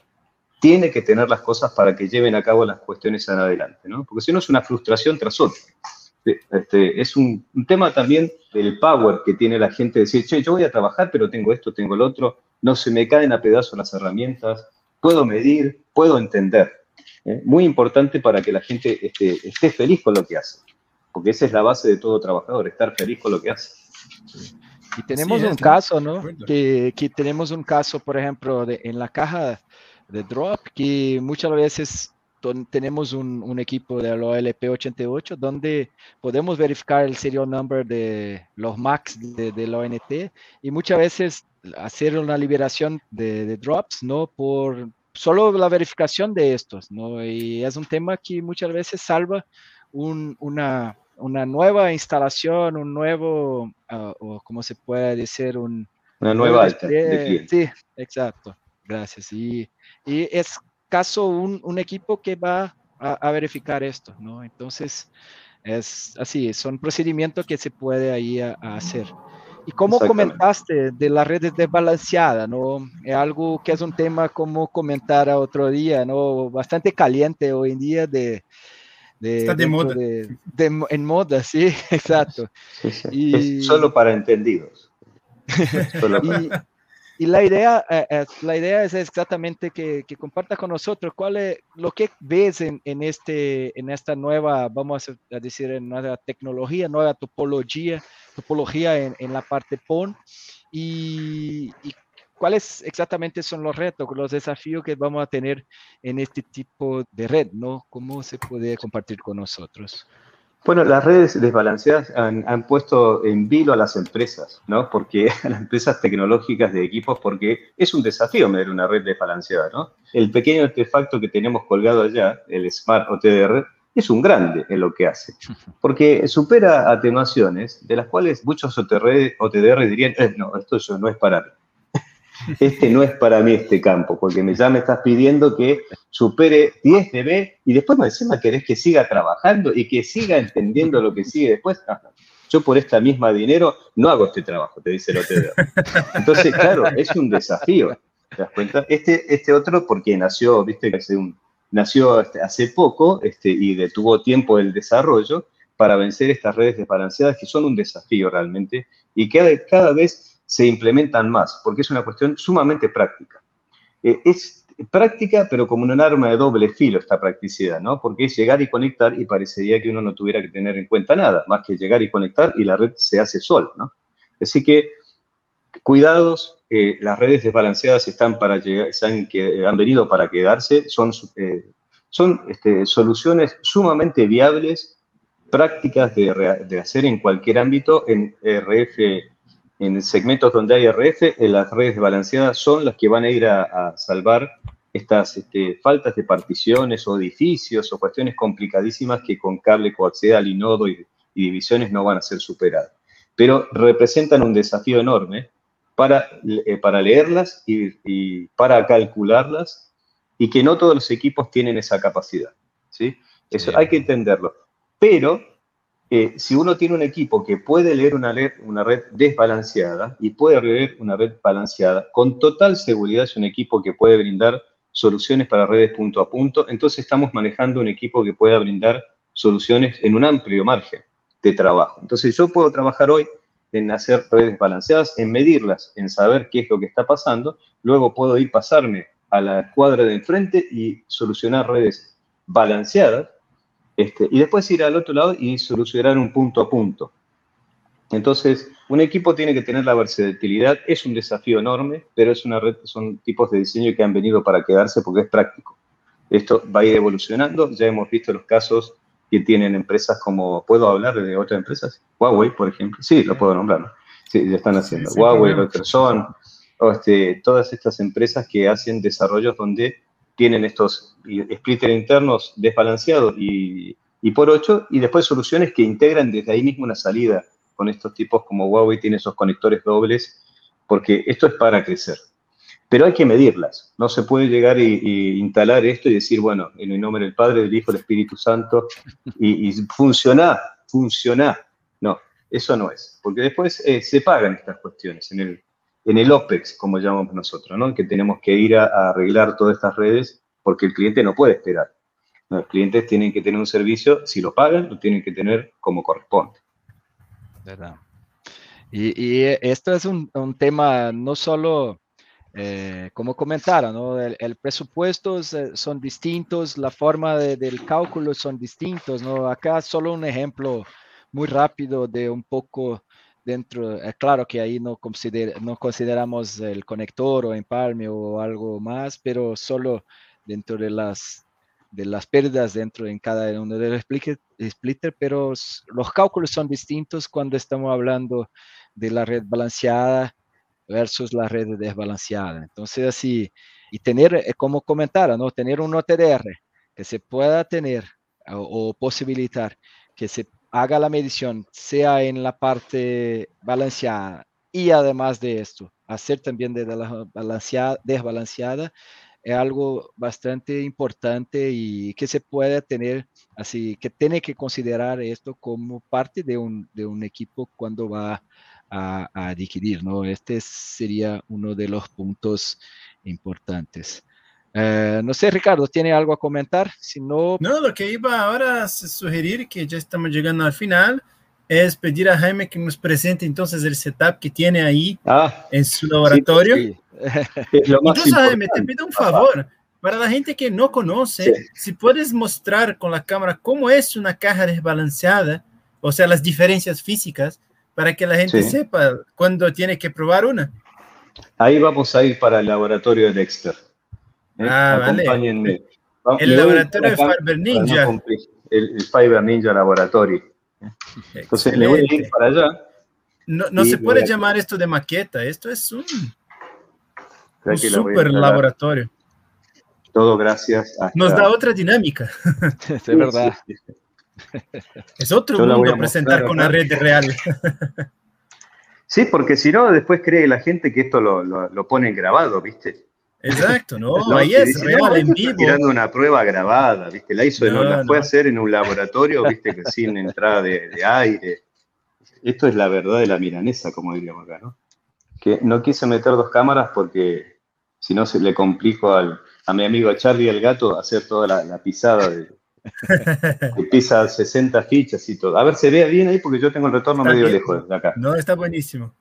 [SPEAKER 3] tiene que tener las cosas para que lleven a cabo las cuestiones adelante, ¿no? Porque si no es una frustración tras otra. Este, es un, tema también del power que tiene la gente de decir, che, yo voy a trabajar, pero tengo esto, tengo el otro, no se me caen a pedazos las herramientas, puedo medir, puedo entender. ¿eh? Muy importante para que la gente esté, esté feliz con lo que hace, porque esa es la base de todo trabajador, estar feliz con lo que hace.
[SPEAKER 2] Y tenemos un caso, ¿no? Que, que, tenemos un caso, por ejemplo, de, en la caja de drop, que muchas veces tenemos un, un, equipo de la OLP88 donde podemos verificar el serial number de los Macs de, de la ONT y muchas veces hacer una liberación de, de, drops, ¿no? Por solo la verificación de estos, ¿no? Y es un tema que muchas veces salva un, una, una nueva instalación, un nuevo, uh, o como se puede decir, un...
[SPEAKER 3] Una nueva alta
[SPEAKER 2] Sí, exacto. Gracias. Y, y es caso un, un equipo que va a, a, verificar esto, ¿no? Entonces, es así, son procedimientos que se puede ahí a, a hacer. Y como comentaste de las redes desbalanceadas, ¿no? Es algo que es un tema como comentar a otro día, ¿no? Bastante caliente hoy en día de,
[SPEAKER 4] Está de moda.
[SPEAKER 2] en moda, sí, exacto.
[SPEAKER 3] Y, solo para entendidos.
[SPEAKER 2] y, la idea, eh, eh, la idea es exactamente que, que con nosotros cuál es lo que ves en, en, este, en esta nueva, vamos a decir, en nueva tecnología, nueva topología, topología en, en la parte PON. Y, y ¿Cuáles exactamente son los retos, los desafíos que vamos a tener en este tipo de red? ¿no? ¿Cómo se puede compartir con nosotros?
[SPEAKER 3] Bueno, las redes desbalanceadas han, han, puesto en vilo a las empresas, ¿no? Porque a las empresas tecnológicas de equipos, porque es un desafío medir una red desbalanceada, ¿no? El pequeño artefacto que tenemos colgado allá, el Smart OTDR, es un grande en lo que hace, porque supera atenuaciones de las cuales muchos OTDR, OTDR dirían, eh, no, esto no es para mí este no es para mí este campo, porque ya me estás pidiendo que supere 10 dB y después me encima querés que siga trabajando y que siga entendiendo lo que sigue después. yo por esta misma dinero no hago este trabajo, te dice el otro. Entonces, claro, es un desafío. ¿Te das cuenta? Este, este otro, porque nació, viste, hace nació este, hace poco este, y detuvo tiempo el desarrollo, para vencer estas redes desbalanceadas que son un desafío realmente y que cada vez se implementan más, porque es una cuestión sumamente práctica. Eh, es práctica, pero como un arma de doble filo esta practicidad, ¿no? Porque es llegar y conectar y parecería que uno no tuviera que tener en cuenta nada, más que llegar y conectar y la red se hace sola, ¿no? Así que cuidados, eh, las redes desbalanceadas están para llegar, han, que, han venido para quedarse, son, eh, son este, soluciones sumamente viables, prácticas de, hacer en cualquier ámbito, en RF, en segmentos donde hay RF, las redes desbalanceadas son las que van a ir a, salvar estas este, faltas de particiones o edificios o cuestiones complicadísimas que con cable coaxial y nodo y, divisiones no van a ser superadas. Pero representan un desafío enorme para, eh, para leerlas y, para calcularlas y que no todos los equipos tienen esa capacidad. ¿sí? Eso hay que entenderlo. Pero si uno tiene un equipo que puede leer una, una red desbalanceada y puede leer una red balanceada, con total seguridad es un equipo que puede brindar soluciones para redes punto a punto, entonces estamos manejando un equipo que pueda brindar soluciones en un amplio margen de trabajo. Entonces yo puedo trabajar hoy en hacer redes balanceadas, en medirlas, en saber qué es lo que está pasando, luego puedo ir pasarme a la cuadra de enfrente y solucionar redes balanceadas, este, y después ir al otro lado y solucionar un punto a punto. Entonces, un equipo tiene que tener la versatilidad, es un desafío enorme, pero es una red, son tipos de diseño que han venido para quedarse porque es práctico. Esto va a ir evolucionando, ya hemos visto los casos que tienen empresas como, ¿puedo hablar de otras empresas? Huawei, por ejemplo, sí, lo puedo nombrar, ¿no? Sí, ya están haciendo. Huawei, Rotterson, este, todas estas empresas que hacen desarrollos donde tienen estos splitters internos desbalanceados y, y por 8, y después soluciones que integran desde ahí mismo una salida con estos tipos como Huawei tiene esos conectores dobles, porque esto es para crecer. Pero hay que medirlas. No se puede llegar y, instalar esto y decir, bueno, en el nombre del Padre, del Hijo, del Espíritu Santo, y, y funciona, funciona. No, eso no es. Porque después eh, se pagan estas cuestiones en el, en el OPEX, como llamamos nosotros, ¿no? Que tenemos que ir a, arreglar todas estas redes porque el cliente no puede esperar. los clientes tienen que tener un servicio, si lo pagan, lo tienen que tener como corresponde.
[SPEAKER 2] ¿verdad? Y, esto es un, tema no solo, eh, como comentaron, ¿no? el, presupuesto son distintos, la forma del cálculo son distintos, ¿no? Acá solo un ejemplo muy rápido de un poco dentro, es claro que ahí no, no consideramos el conector o empalme o algo más, pero solo dentro de las de las pérdidas dentro en cada uno de los splitter, pero los cálculos son distintos cuando estamos hablando de la red balanceada versus la red desbalanceada. Entonces, así, y tener, eh, como comentara, ¿no? Tener un OTDR que se pueda tener o, posibilitar que se haga la medición, sea en la parte balanceada y además de esto, hacer también de la balanceada, desbalanceada, es algo bastante importante y que se puede tener, así que tiene que considerar esto como parte de un, de un equipo cuando va a, adquirir, ¿no? Este sería uno de los puntos importantes. Eh, no sé, Ricardo, ¿tiene algo a comentar? Si no...
[SPEAKER 4] No, lo que iba ahora a sugerir, que ya estamos llegando al final, es pedir a Jaime que nos presente entonces el setup que tiene ahí ah, en su laboratorio. Sí, entonces, Jaime, te pido un favor. Para la gente que no conoce, si puedes mostrar con la cámara cómo es una caja desbalanceada, o sea, las diferencias físicas, para que la gente sepa cuándo tiene que probar una.
[SPEAKER 3] Ahí vamos a ir para el laboratorio de Dexter.
[SPEAKER 4] ¿Eh? Ah, Acompáñenme. vale. El laboratorio de Fiber Ninja.
[SPEAKER 3] El, el Fiber Ninja Laboratorio. Entonces le voy a ir para allá.
[SPEAKER 4] No, no se puede llamar esto de maqueta, esto es un, un super laboratorio.
[SPEAKER 3] Todo gracias.
[SPEAKER 4] Nos da otra dinámica.
[SPEAKER 2] es verdad.
[SPEAKER 4] Es otro mundo presentar con la red real.
[SPEAKER 3] Sí, porque si no, después cree la gente que esto lo, lo, lo pone grabado, ¿viste?
[SPEAKER 4] Exacto, no, ahí es real, en vivo.
[SPEAKER 3] Tirando una prueba grabada, ¿viste? La hizo, no, la fue a hacer en un laboratorio, ¿viste? Que sin entrada de, aire. Esto es la verdad de la milanesa, como diríamos acá, ¿no? Que no quise meter dos cámaras porque si no se le complico al, a mi amigo Charlie el gato hacer toda la, pisada de, que pisa 60 fichas y todo. A ver, se vea bien ahí porque yo tengo el retorno medio lejos de acá.
[SPEAKER 4] No, está buenísimo.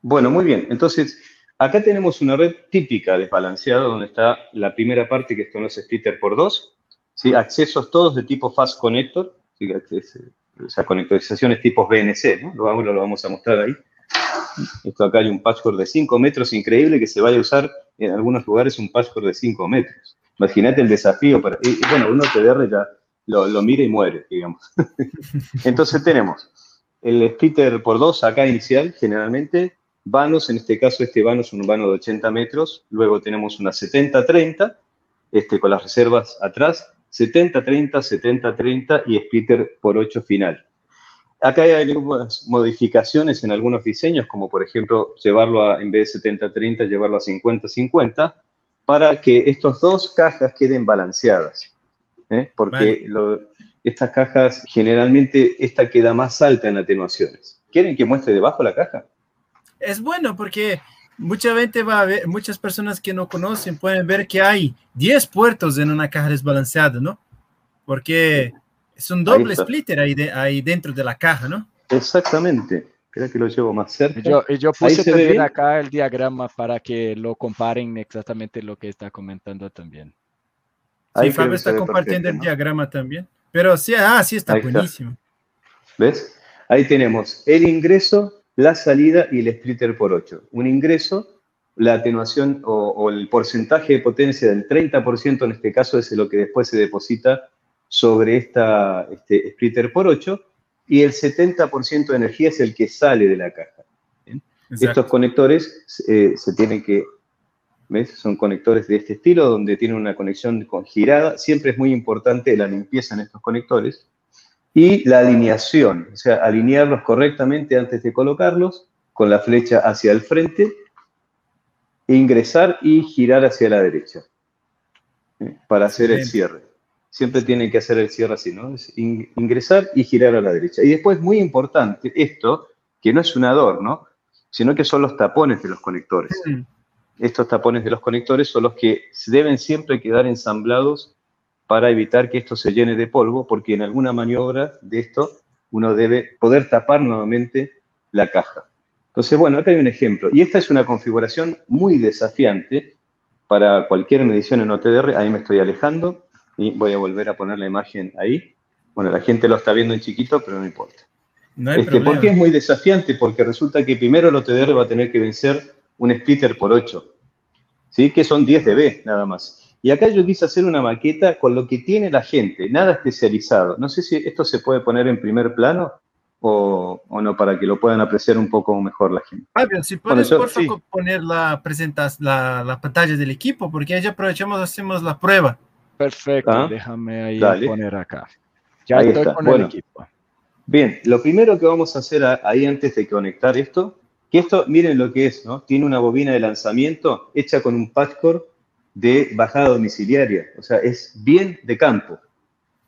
[SPEAKER 3] Bueno, muy bien. Entonces, acá tenemos una red típica desbalanceada donde está la primera parte, que esto no es splitter por dos, ¿sí? accesos todos de tipo fast connector, o sea, conectorizaciones tipos BNC, ¿no? Lo, lo vamos a mostrar ahí. Esto acá hay un patchwork de 5 metros increíble que se vaya a usar en algunos lugares un patchwork de 5 metros. Imagínate el desafío. Para, y, bueno, uno TDR ya lo, lo, mira y muere, digamos. Entonces tenemos el splitter por 2 acá inicial, generalmente, vanos, en este caso este vano es un vano de 80 metros, luego tenemos una 70-30, este, con las reservas atrás, 70-30, 70-30 y splitter por 8 final. Acá hay algunas modificaciones en algunos diseños, como por ejemplo llevarlo a, en vez de 70-30, llevarlo a 50-50, para que estas dos cajas queden balanceadas. ¿eh? Porque lo, estas cajas, generalmente, esta queda más alta en atenuaciones. ¿Quieren que muestre debajo la caja?
[SPEAKER 4] Es bueno porque mucha gente va a ver, muchas personas que no conocen pueden ver que hay 10 puertos en una caja desbalanceada, ¿no? Porque es un doble splitter ahí, de, ahí dentro de la caja, ¿no?
[SPEAKER 3] Exactamente. Creo que lo llevo más cerca.
[SPEAKER 2] Yo, yo puse también acá el diagrama para que lo comparen exactamente lo que está comentando también.
[SPEAKER 4] Sí, Fabio está compartiendo el diagrama también. Pero sí, ah, sí está buenísimo.
[SPEAKER 3] ¿Ves? Ahí tenemos el ingreso, la salida y el splitter por 8. Un ingreso, la atenuación o, o el porcentaje de potencia del 30% en este caso es lo que después se deposita sobre esta este, splitter por 8 y el 70% de energía es el que sale de la caja. Estos conectores eh, se tienen que, ¿ves? Son conectores de este estilo donde tienen una conexión con girada. Siempre es muy importante la limpieza en estos conectores y la alineación, o sea, alinearlos correctamente antes de colocarlos con la flecha hacia el frente, ingresar y girar hacia la derecha ¿eh? para hacer el cierre siempre tienen que hacer el cierre así, ¿no? Es ingresar y girar a la derecha. Y después, muy importante, esto, que no es un adorno, sino que son los tapones de los conectores. Mm. Estos tapones de los conectores son los que deben siempre quedar ensamblados para evitar que esto se llene de polvo, porque en alguna maniobra de esto uno debe poder tapar nuevamente la caja. Entonces, bueno, acá hay un ejemplo. Y esta es una configuración muy desafiante para cualquier medición en OTDR. Ahí me estoy alejando. Y voy a volver a poner la imagen ahí. Bueno, la gente lo está viendo en chiquito, pero no importa. No este, ¿Por qué es muy desafiante? Porque resulta que primero el OTDR va a tener que vencer un splitter por 8, ¿sí? que son 10 dB nada más. Y acá yo quise hacer una maqueta con lo que tiene la gente, nada especializado. No sé si esto se puede poner en primer plano o, o no, para que lo puedan apreciar un poco mejor la gente.
[SPEAKER 4] Fabián, si puedes por favor poner la, presentas, la, la, pantalla del equipo, porque ya aprovechamos, hacemos la prueba.
[SPEAKER 2] Perfecto, ¿Ah? déjame ahí poner acá. Ya estoy con el equipo.
[SPEAKER 3] Bien, lo primero que vamos a hacer ahí antes de conectar esto, que esto, miren lo que es, ¿no? Tiene una bobina de lanzamiento hecha con un patchcore de bajada domiciliaria, o sea, es bien de campo.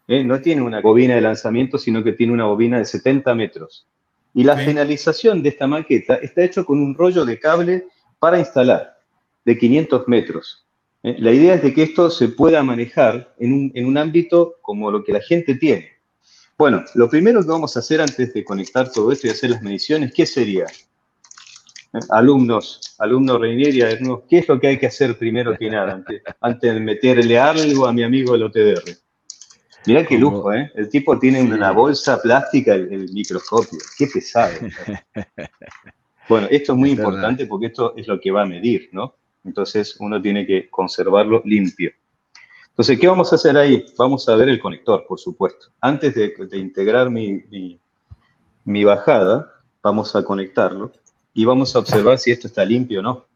[SPEAKER 3] ¿eh? No tiene una bobina de lanzamiento, sino que tiene una bobina de 70 metros. Y la finalización de esta maqueta está hecho con un rollo de cable para instalar de 500 metros. ¿eh? La idea es de que esto se pueda manejar en un, ámbito como lo que la gente tiene. Bueno, lo primero que vamos a hacer antes de conectar todo esto y hacer las mediciones, ¿qué sería? Alumnos, alumnos Reinieri, ¿qué es lo que hay que hacer primero que nada antes, de meterle algo a mi amigo el OTDR? Mirá qué lujo, ¿eh? El tipo tiene una bolsa plástica, el, el microscopio. Qué pesado. Bueno, esto es muy importante porque esto es lo que va a medir, ¿no? Entonces uno tiene que conservarlo limpio. Entonces, ¿qué vamos a hacer ahí? Vamos a ver el conector, por supuesto. Antes de, integrar mi, mi, bajada, vamos a conectarlo y vamos a observar si esto está limpio o no.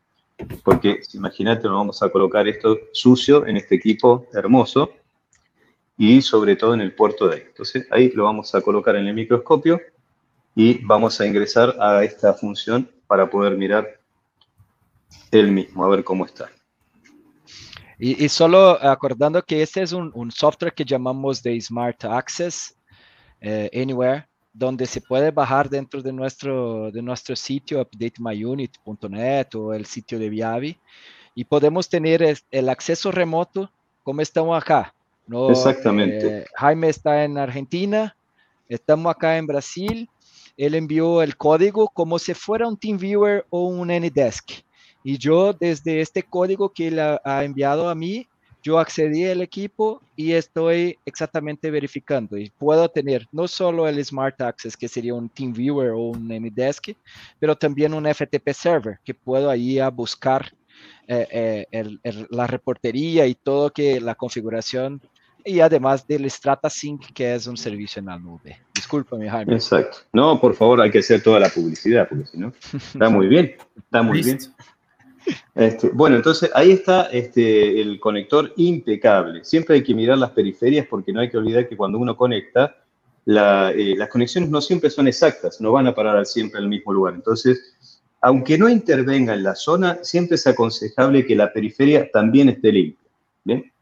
[SPEAKER 3] Porque imagínate, no vamos a colocar esto sucio en este equipo hermoso y sobre todo en el puerto de ahí. Entonces, ahí lo vamos a colocar en el microscopio y vamos a ingresar a esta función para poder mirar el mismo, a ver cómo está.
[SPEAKER 2] Y, solo acordando que este es un, software que llamamos de Smart Access eh, Anywhere, donde se puede bajar dentro de nuestro, de nuestro sitio updatemyunit.net o el sitio de Viavi y podemos tener el acceso remoto como estamos acá. ¿no?
[SPEAKER 3] Exactamente.
[SPEAKER 2] Eh, Jaime está en Argentina, estamos acá en Brasil. Él envió el código como si fuera un TeamViewer o un AnyDesk. Y yo desde este código que él ha, ha enviado a mí, yo accedí al equipo y estoy exactamente verificando y puedo tener no solo el Smart Access, que sería un TeamViewer o un AnyDesk, pero también un FTP Server, que puedo ahí a buscar eh, eh, el, el, la reportería y todo que la configuración y además del Strata Sync, que es un servicio en la nube. Discúlpame, Jaime.
[SPEAKER 3] Exacto. No, por favor, hay que hacer toda la publicidad, porque si no, está muy bien, está muy bien. Este, bueno, entonces ahí está este, el conector impecable. Siempre hay que mirar las periferias porque no hay que olvidar que cuando uno conecta, la, eh, las conexiones no siempre son exactas, no van a parar siempre al mismo lugar. Entonces, aunque no intervenga en la zona, siempre es aconsejable que la periferia también esté limpia. ¿bien?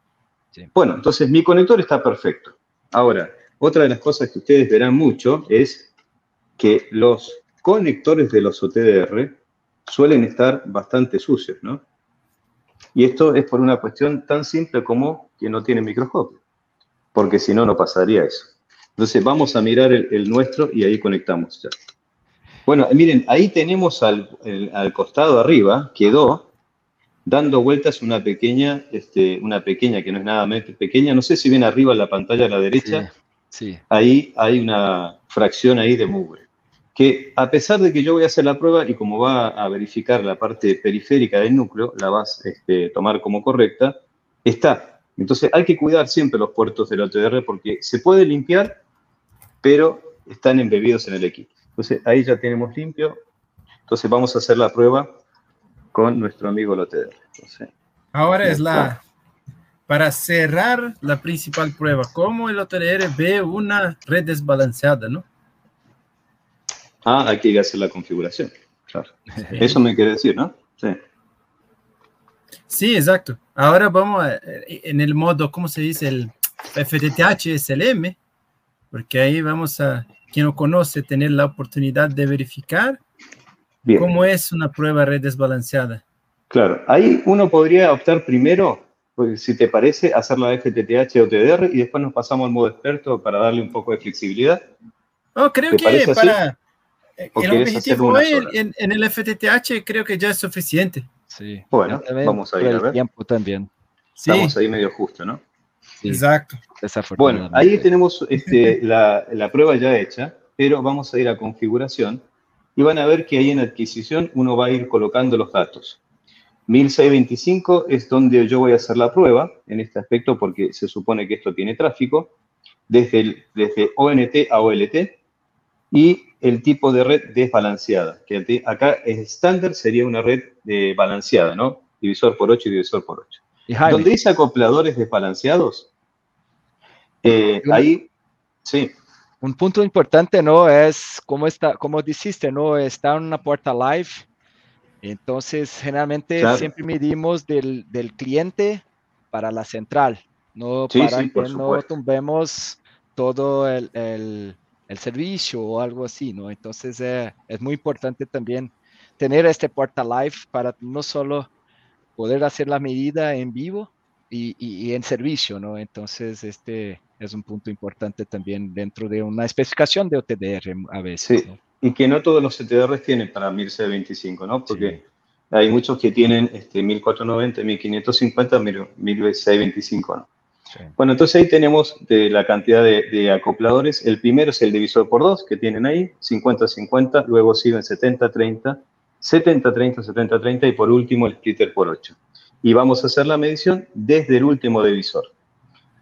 [SPEAKER 3] Sí. Bueno, entonces mi conector está perfecto. Ahora, otra de las cosas que ustedes verán mucho es que los conectores de los OTDR suelen estar bastante sucios, ¿no? Y esto es por una cuestión tan simple como que no tiene microscopio, porque si no, no pasaría eso. Entonces vamos a mirar el, el nuestro y ahí conectamos ya. Bueno, miren, ahí tenemos al, el, al, costado arriba, quedó dando vueltas una pequeña, este, una pequeña que no es nada más pequeña, no sé si ven arriba en la pantalla a la derecha,
[SPEAKER 2] sí, sí.
[SPEAKER 3] ahí hay una fracción ahí de mugre que a pesar de que yo voy a hacer la prueba y como va a verificar la parte periférica del núcleo, la vas a este, tomar como correcta, está. Entonces hay que cuidar siempre los puertos del OTDR porque se puede limpiar, pero están embebidos en el equipo. Entonces ahí ya tenemos limpio. Entonces vamos a hacer la prueba con nuestro amigo el. Entonces,
[SPEAKER 4] Ahora es la, para cerrar la principal prueba, ¿cómo el OTDR ve una red desbalanceada, no?
[SPEAKER 3] Ah, hay que hacer la configuración. Claro. Eso me quiere decir, ¿no? Sí.
[SPEAKER 4] Sí, exacto. Ahora vamos a, en el modo, ¿cómo se dice? El FTTH SLM, porque ahí vamos a, quien no conoce, tener la oportunidad de verificar Bien. cómo es una prueba red desbalanceada.
[SPEAKER 3] Claro, ahí uno podría optar primero, pues, si te parece, hacer la FTTH o TDR y después nos pasamos al modo experto para darle un poco de flexibilidad.
[SPEAKER 4] Oh, creo que para, el objetivo en, en, en, el FTTH creo que ya es suficiente.
[SPEAKER 2] Sí.
[SPEAKER 3] Bueno, también, vamos a ir a ver.
[SPEAKER 2] tiempo también.
[SPEAKER 3] Sí. Estamos ahí medio justo, ¿no?
[SPEAKER 4] Sí. Exacto.
[SPEAKER 3] Bueno, ahí tenemos este, la, la, prueba ya hecha, pero vamos a ir a configuración y van a ver que ahí en adquisición uno va a ir colocando los datos. 1625 es donde yo voy a hacer la prueba en este aspecto porque se supone que esto tiene tráfico desde, el, desde ONT a OLT y el tipo de red desbalanceada, que acá es estándar, sería una red de balanceada, ¿no? Divisor por 8 y divisor por 8. ¿Y Donde dice acopladores desbalanceados, eh, ahí, sí.
[SPEAKER 2] Un punto importante, ¿no? Es como, está, como dijiste, ¿no? Está en una puerta live. Entonces, generalmente claro. siempre medimos del, del, cliente para la central, no
[SPEAKER 3] sí,
[SPEAKER 2] para
[SPEAKER 3] sí,
[SPEAKER 2] que no tumbemos todo el, el el servicio o algo así, ¿no? Entonces eh, es muy importante también tener este puerta live para no solo poder hacer la medida en vivo y, y, y, en servicio, ¿no? Entonces este es un punto importante también dentro de una especificación de OTDR a veces.
[SPEAKER 3] Sí, ¿no? y que no todos los OTDRs tienen para 1025, ¿no? Porque sí. hay muchos que tienen este, 1490, 1550, 1625, ¿no? Sí. Bueno, entonces ahí tenemos de la cantidad de, de, acopladores. El primero es el divisor por 2 que tienen ahí, 50-50, luego siguen 70-30, 70-30, 70-30 y por último el splitter por 8. Y vamos a hacer la medición desde el último divisor.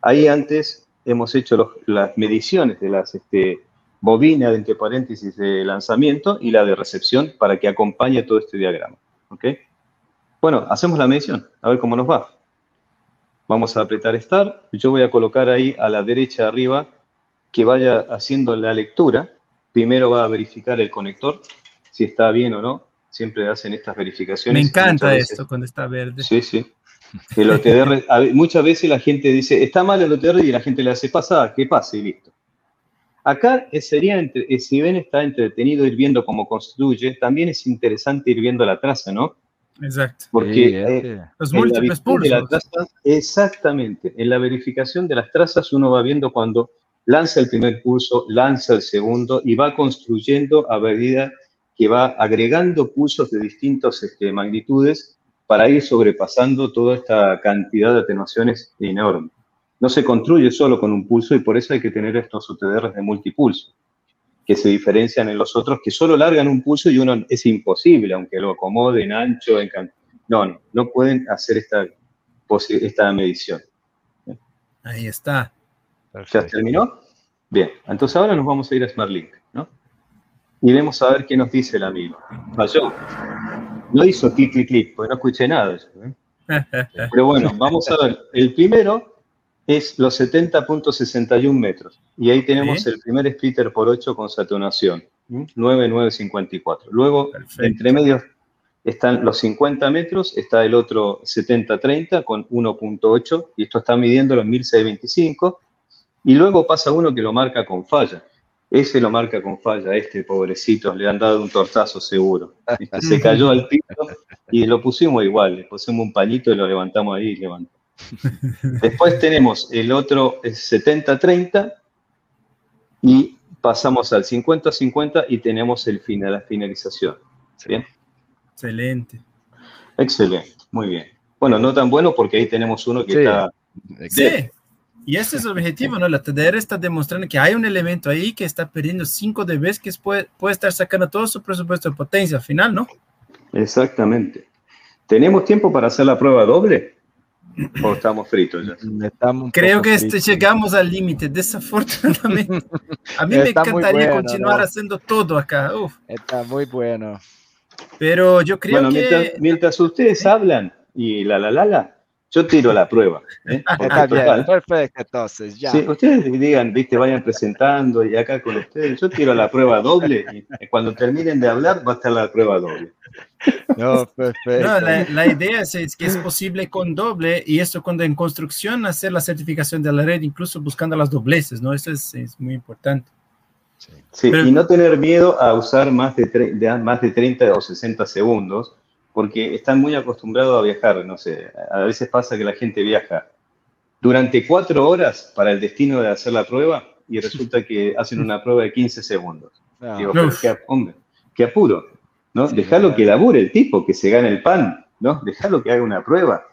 [SPEAKER 3] Ahí antes hemos hecho los, las mediciones de las este, bobinas, entre paréntesis, de lanzamiento y la de recepción para que acompañe todo este diagrama. ¿ok? Bueno, hacemos la medición, a ver cómo nos va. Vamos a apretar Start. Yo voy a colocar ahí a la derecha arriba que vaya haciendo la lectura. Primero va a verificar el conector, si está bien o no. Siempre hacen estas verificaciones.
[SPEAKER 4] Me encanta esto cuando está verde.
[SPEAKER 3] Sí, sí. El OTR, muchas veces la gente dice, está mal el OTR y la gente le hace, pasa, que pase y listo. Acá sería, entre, si ven está entretenido ir viendo cómo construye, también es interesante ir viendo la traza, ¿no?
[SPEAKER 4] Exacto.
[SPEAKER 3] Porque
[SPEAKER 2] Sí,
[SPEAKER 3] eh,
[SPEAKER 4] Los
[SPEAKER 3] en la
[SPEAKER 4] múltiples
[SPEAKER 3] de la
[SPEAKER 4] pulsos.
[SPEAKER 3] traza, exactamente, en la verificación de las trazas uno va viendo cuando lanza el primer pulso, lanza el segundo y va construyendo a medida que va agregando pulsos de distintas este, magnitudes para ir sobrepasando toda esta cantidad de atenuaciones enorme. No se construye solo con un pulso y por eso hay que tener estos UTDRs de multipulso, que se diferencian en los otros que solo largan un pulso y uno es imposible, aunque lo acomoden ancho, en can- no, no, no pueden hacer esta, esta medición.
[SPEAKER 4] Ahí está.
[SPEAKER 3] ¿Ya
[SPEAKER 2] perfecto.
[SPEAKER 3] terminó? Bien, entonces ahora nos vamos a ir a SmartLink, ¿no? Y vamos a ver qué nos dice el amigo. Falló. No hizo clic, clic, clic, porque no escuché nada. yo, ¿eh? Pero bueno, vamos a ver. El primero es los 70.61 metros. Y ahí tenemos el primer splitter por 8 con satunación. ¿m? 9,954. Luego,
[SPEAKER 4] Perfecto.
[SPEAKER 3] entre medios están los 50 metros, está el otro 70-30 con 1.8, y esto está midiendo los 1625. Y luego pasa uno que lo marca con falla. Ese lo marca con falla, este pobrecito, le han dado un tortazo seguro. Este, Se cayó al piso y lo pusimos igual, le pusimos un pañito y lo levantamos ahí y levantó. Después tenemos el otro es 70-30 y pasamos al 50-50 y tenemos el final, la finalización. ¿Bien?
[SPEAKER 4] Excelente.
[SPEAKER 3] Excelente, muy bien. Bueno, no tan bueno porque ahí tenemos uno que
[SPEAKER 2] Sí.
[SPEAKER 3] está...
[SPEAKER 4] Sí. Y este es el objetivo, ¿no? La TDR está demostrando que hay un elemento ahí que está perdiendo 5 dB que puede, puede estar sacando todo su presupuesto de potencia al final, ¿no?
[SPEAKER 3] Exactamente. ¿Tenemos tiempo para hacer la prueba doble? ¿O estamos fritos ya?
[SPEAKER 2] Estamos un
[SPEAKER 4] Creo que este,
[SPEAKER 2] fritos.
[SPEAKER 4] llegamos al límite, desafortunadamente. A mí me
[SPEAKER 2] Está muy
[SPEAKER 4] encantaría
[SPEAKER 2] bueno,
[SPEAKER 4] continuar
[SPEAKER 2] ¿no?
[SPEAKER 4] haciendo todo acá, uf.
[SPEAKER 2] Está muy bueno.
[SPEAKER 4] pero yo creo
[SPEAKER 3] Bueno,
[SPEAKER 4] que...
[SPEAKER 3] mientras, mientras ustedes hablan y la la la la, yo tiro la prueba. ¿eh?
[SPEAKER 2] Está bien,
[SPEAKER 3] total,
[SPEAKER 2] perfecto, entonces, ya.
[SPEAKER 3] Sí, ustedes digan, viste, vayan presentando y acá con ustedes, yo tiro la prueba doble y cuando terminen de hablar va a estar la prueba doble.
[SPEAKER 2] No, perfecto.
[SPEAKER 4] No, la, la idea es, es que es posible con doble y esto cuando en construcción hacer la certificación de la red, incluso buscando las dobleces, ¿no? Eso es, es muy importante.
[SPEAKER 3] Sí,
[SPEAKER 4] Pero-
[SPEAKER 3] y no tener miedo a usar más de, tre- de- más de 30 o 60 segundos, porque están muy acostumbrados a viajar, no sé, a veces pasa que la gente viaja durante cuatro horas para el destino de hacer la prueba y resulta que hacen una prueba de 15 segundos. Digo, qué, hombre, qué apuro, ¿no?
[SPEAKER 2] Sí,
[SPEAKER 3] Dejalo que labure el tipo, que se gane el pan, ¿no? Dejalo que haga una prueba.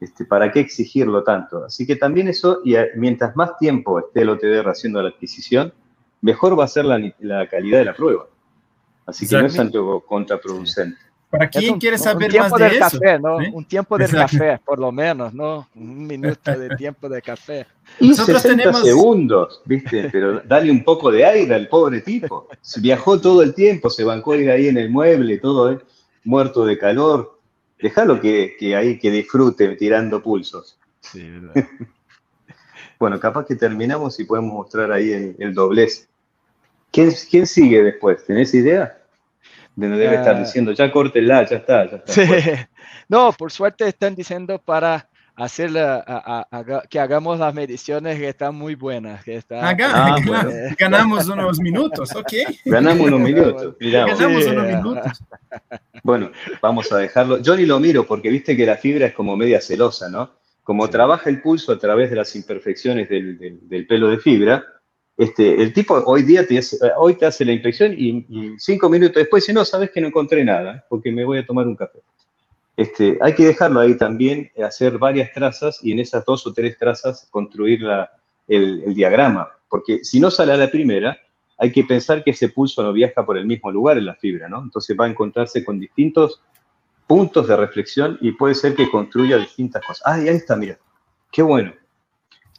[SPEAKER 3] Este, ¿Para qué exigirlo tanto? Así que también eso, y a- mientras más tiempo esté el OTDR haciendo la adquisición, mejor va a ser la, ni- la calidad de la prueba. Así que no es tanto contraproducente.
[SPEAKER 4] ¿Para
[SPEAKER 2] un-
[SPEAKER 4] quiere
[SPEAKER 2] un
[SPEAKER 4] saber más
[SPEAKER 2] tiempo
[SPEAKER 4] de
[SPEAKER 2] del
[SPEAKER 4] eso?
[SPEAKER 2] café, ¿no?
[SPEAKER 4] ¿sí?
[SPEAKER 2] Un tiempo del
[SPEAKER 4] Exacto.
[SPEAKER 2] café, por lo menos, ¿no? Un minuto de tiempo de café.
[SPEAKER 3] Y
[SPEAKER 4] Nosotros
[SPEAKER 3] 60
[SPEAKER 4] tenemos-
[SPEAKER 3] segundos, ¿viste? Pero dale un poco de aire al pobre tipo. Se Viajó todo el tiempo, se bancó ir ahí en el mueble, todo ¿eh? muerto de calor. Déjalo que, que ahí que disfrute tirando pulsos.
[SPEAKER 2] Sí, verdad.
[SPEAKER 3] Bueno, capaz que terminamos y podemos mostrar ahí el, el doblez. ¿Quién, ¿Quién sigue después? ¿Tenés idea? De no debe
[SPEAKER 2] Ah.
[SPEAKER 3] estar diciendo, ya córtela, ya está, ya está.
[SPEAKER 2] Sí. No, por suerte están diciendo para hacer la- a- a- haga- que hagamos las mediciones que están muy buenas. Que está,
[SPEAKER 4] Haga-
[SPEAKER 3] Ah, bueno.
[SPEAKER 4] Ganamos unos minutos, ok.
[SPEAKER 3] Ganamos unos minutos. Mirá vos.
[SPEAKER 4] Ganamos
[SPEAKER 2] Sí.
[SPEAKER 4] unos minutos.
[SPEAKER 3] Bueno, vamos a dejarlo. Yo ni lo miro porque viste que la fibra es como media celosa, ¿no? Como
[SPEAKER 2] Sí.
[SPEAKER 3] trabaja el pulso a través de las imperfecciones del, del- del pelo de fibra, este, el tipo hoy día te hace, eh, hoy te hace la inspección y, cinco minutos después dice, no, sabes que no encontré nada, porque me voy a tomar un café. Este, hay que dejarlo ahí también, eh, hacer varias trazas y en esas dos o tres trazas construir la- el, el diagrama, porque si no sale a la primera, hay que pensar que ese pulso no viaja por el mismo lugar en la fibra, ¿no? Entonces va a encontrarse con distintos puntos de reflexión y puede ser que construya distintas cosas. Ah, y ahí está, mira. Qué bueno.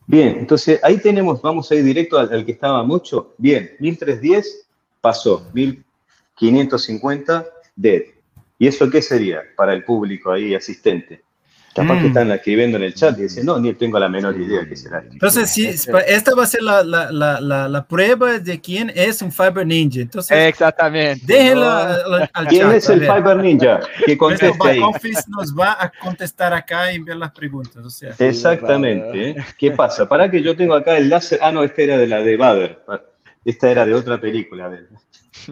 [SPEAKER 3] Bien, entonces ahí tenemos, vamos a ir directo al, que estaba mucho. Bien, 1310 pasó, 1550 dead. ¿Y eso qué sería para el público ahí asistente? Capaz que
[SPEAKER 4] Mm.
[SPEAKER 3] están escribiendo en el chat y dicen, no, ni tengo la menor idea qué será.
[SPEAKER 4] Entonces, sí, esta va a ser la, la, la, la, la prueba de quién es un Fiber Ninja. Entonces,
[SPEAKER 2] Exactamente.
[SPEAKER 4] déjenlo
[SPEAKER 2] ¿no?
[SPEAKER 4] al, al
[SPEAKER 3] ¿Quién
[SPEAKER 4] chat,
[SPEAKER 3] es el. Fiber Ninja? Que conteste ahí.
[SPEAKER 4] office nos va a contestar acá y enviar las preguntas. O sea,
[SPEAKER 3] Exactamente. ¿Qué pasa? Para que yo tengo acá el láser. Ah, no, esta era de la de Bader. Esta era de otra película.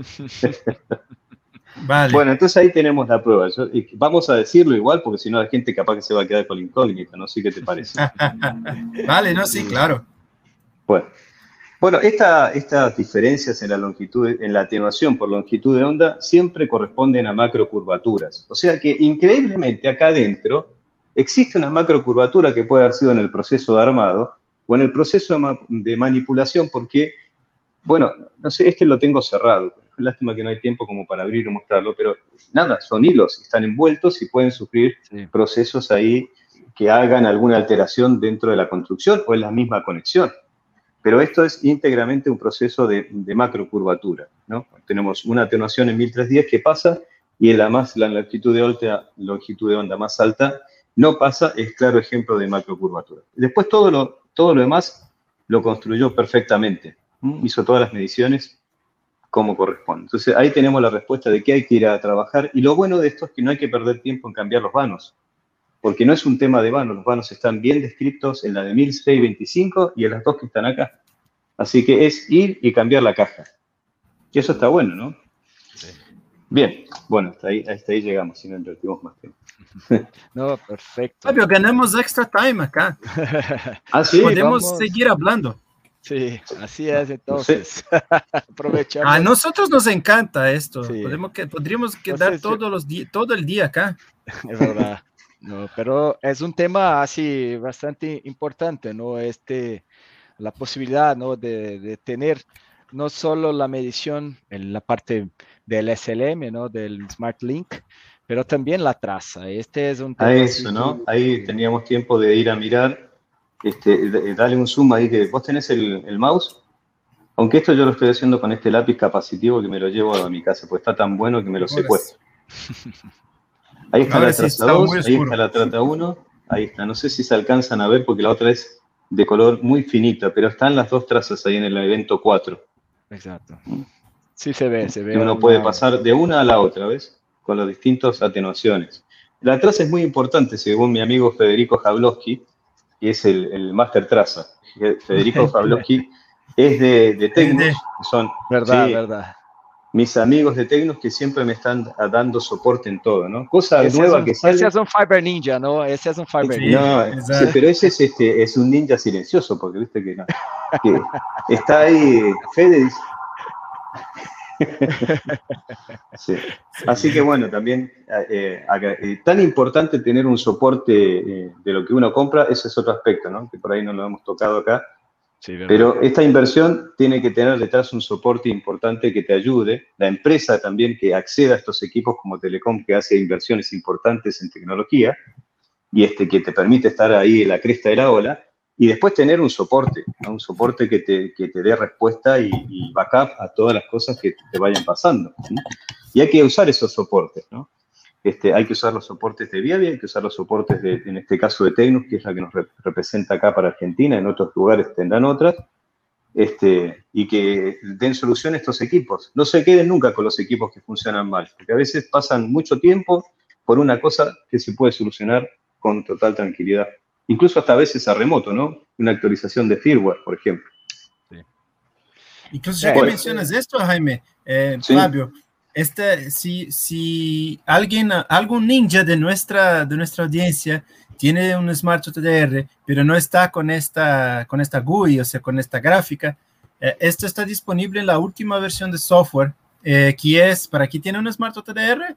[SPEAKER 3] Vale. Bueno, entonces ahí tenemos la prueba. vamos a decirlo igual, porque si no la gente capaz que se va a quedar con la incógnita, no sé qué te parece.
[SPEAKER 4] vale, no, sí, claro.
[SPEAKER 3] Bueno, bueno estas diferencias en la longitud, en la atenuación por longitud de onda, siempre corresponden a macrocurvaturas. O sea que increíblemente acá adentro existe una macrocurvatura que puede haber sido en el proceso de armado o en el proceso de manipulación, porque, bueno, no sé, es que lo tengo cerrado. Lástima que no hay tiempo como para abrir y mostrarlo, pero nada, son hilos, están envueltos y pueden sufrir procesos ahí que hagan alguna alteración dentro de la construcción o en la misma conexión. Pero esto es íntegramente un proceso de, de macrocurvatura. ¿no? Tenemos una atenuación en 1310 que pasa y en la, más, la longitud, de onda, longitud de onda más alta no pasa, es claro ejemplo de macrocurvatura. Después todo lo, todo lo demás lo construyó perfectamente, hizo todas las mediciones como corresponde. Entonces ahí tenemos la respuesta de que hay que ir a trabajar y lo bueno de esto es que no hay que perder tiempo en cambiar los vanos porque no es un tema de vanos, los vanos están bien descritos en la de 1625 y en las dos que están acá. Así que es ir y cambiar la caja. Y eso está bueno, ¿no? Bien, bueno, hasta ahí, hasta ahí llegamos, si no invertimos más tiempo.
[SPEAKER 4] No, perfecto. Fabio, ganamos extra time acá. ah, sí, Podemos seguir hablando.
[SPEAKER 2] Sí, así es entonces.
[SPEAKER 4] Aprovechamos. A nosotros nos encanta esto. Podemos que, podríamos quedar todos los todo el día acá.
[SPEAKER 2] Es verdad. No, pero es un tema así bastante importante, ¿no? Este, la posibilidad, ¿no? De, de tener no solo la medición en la parte del SLM, ¿no? Del Smart Link, pero también la traza. Este es un
[SPEAKER 3] tema. A eso, ¿no? Ahí teníamos tiempo de ir a mirar. Este, dale un zoom ahí que vos tenés el, el mouse. Aunque esto yo lo estoy haciendo con este lápiz capacitivo que me lo llevo a mi casa, pues está tan bueno que me lo secuestro. Ahí está la traza 2, ahí está la trata 1, ahí está. No sé si se alcanzan a ver porque la otra es de color muy finita, pero están las dos trazas ahí en el evento 4.
[SPEAKER 2] Exacto. Sí se ve, se ve.
[SPEAKER 3] uno puede pasar de una a la otra, ¿ves? Con las distintas atenuaciones. La traza es muy importante, según mi amigo Federico Jablowski, que es el, máster traza. Federico Jablowski es de, de Tecnos, son...
[SPEAKER 2] Verdad, verdad
[SPEAKER 3] mis amigos de Tecnos que siempre me están dando soporte en todo, ¿no? Cosa nueva que
[SPEAKER 2] sale. Ese es un Fiber Ninja, ¿no? Ese es un Fiber Ninja.
[SPEAKER 3] No, pero ese es, este, es un ninja silencioso, porque viste que, no, que está ahí, Fede dice... sí. Así que bueno, también eh, eh, tan importante tener un soporte eh, de lo que uno compra, ese es otro aspecto, ¿no? Que por ahí no lo hemos tocado acá pero esta inversión tiene que tener detrás un soporte importante que te ayude, la empresa también que acceda a estos equipos como Telecom que hace inversiones importantes en tecnología y este que te permite estar ahí en la cresta de la ola y después tener un soporte, un soporte que te, que te dé respuesta y, backup a todas las cosas que te vayan pasando. Y hay que usar esos soportes, ¿no? Este, hay que usar los soportes de Viavi, hay que usar los soportes, de, en este caso de Tecnus, que es la que nos representa acá para Argentina, en otros lugares tendrán otras, este, y que den solución a estos equipos. No se queden nunca con los equipos que funcionan mal, porque a veces pasan mucho tiempo por una cosa que se puede solucionar con total tranquilidad. Incluso hasta a veces a remoto, ¿no? Una actualización de firmware, por ejemplo.
[SPEAKER 4] Sí. Incluso ya que mencionas esto, Jaime, eh, Fabio, este, si, si alguien, algún ninja de nuestra, de nuestra audiencia tiene un Smart OTDR, pero no está con esta, con esta GUI, o sea, con esta gráfica, eh, esto está disponible en la última versión de software, eh, que es, para quien tiene un Smart OTDR,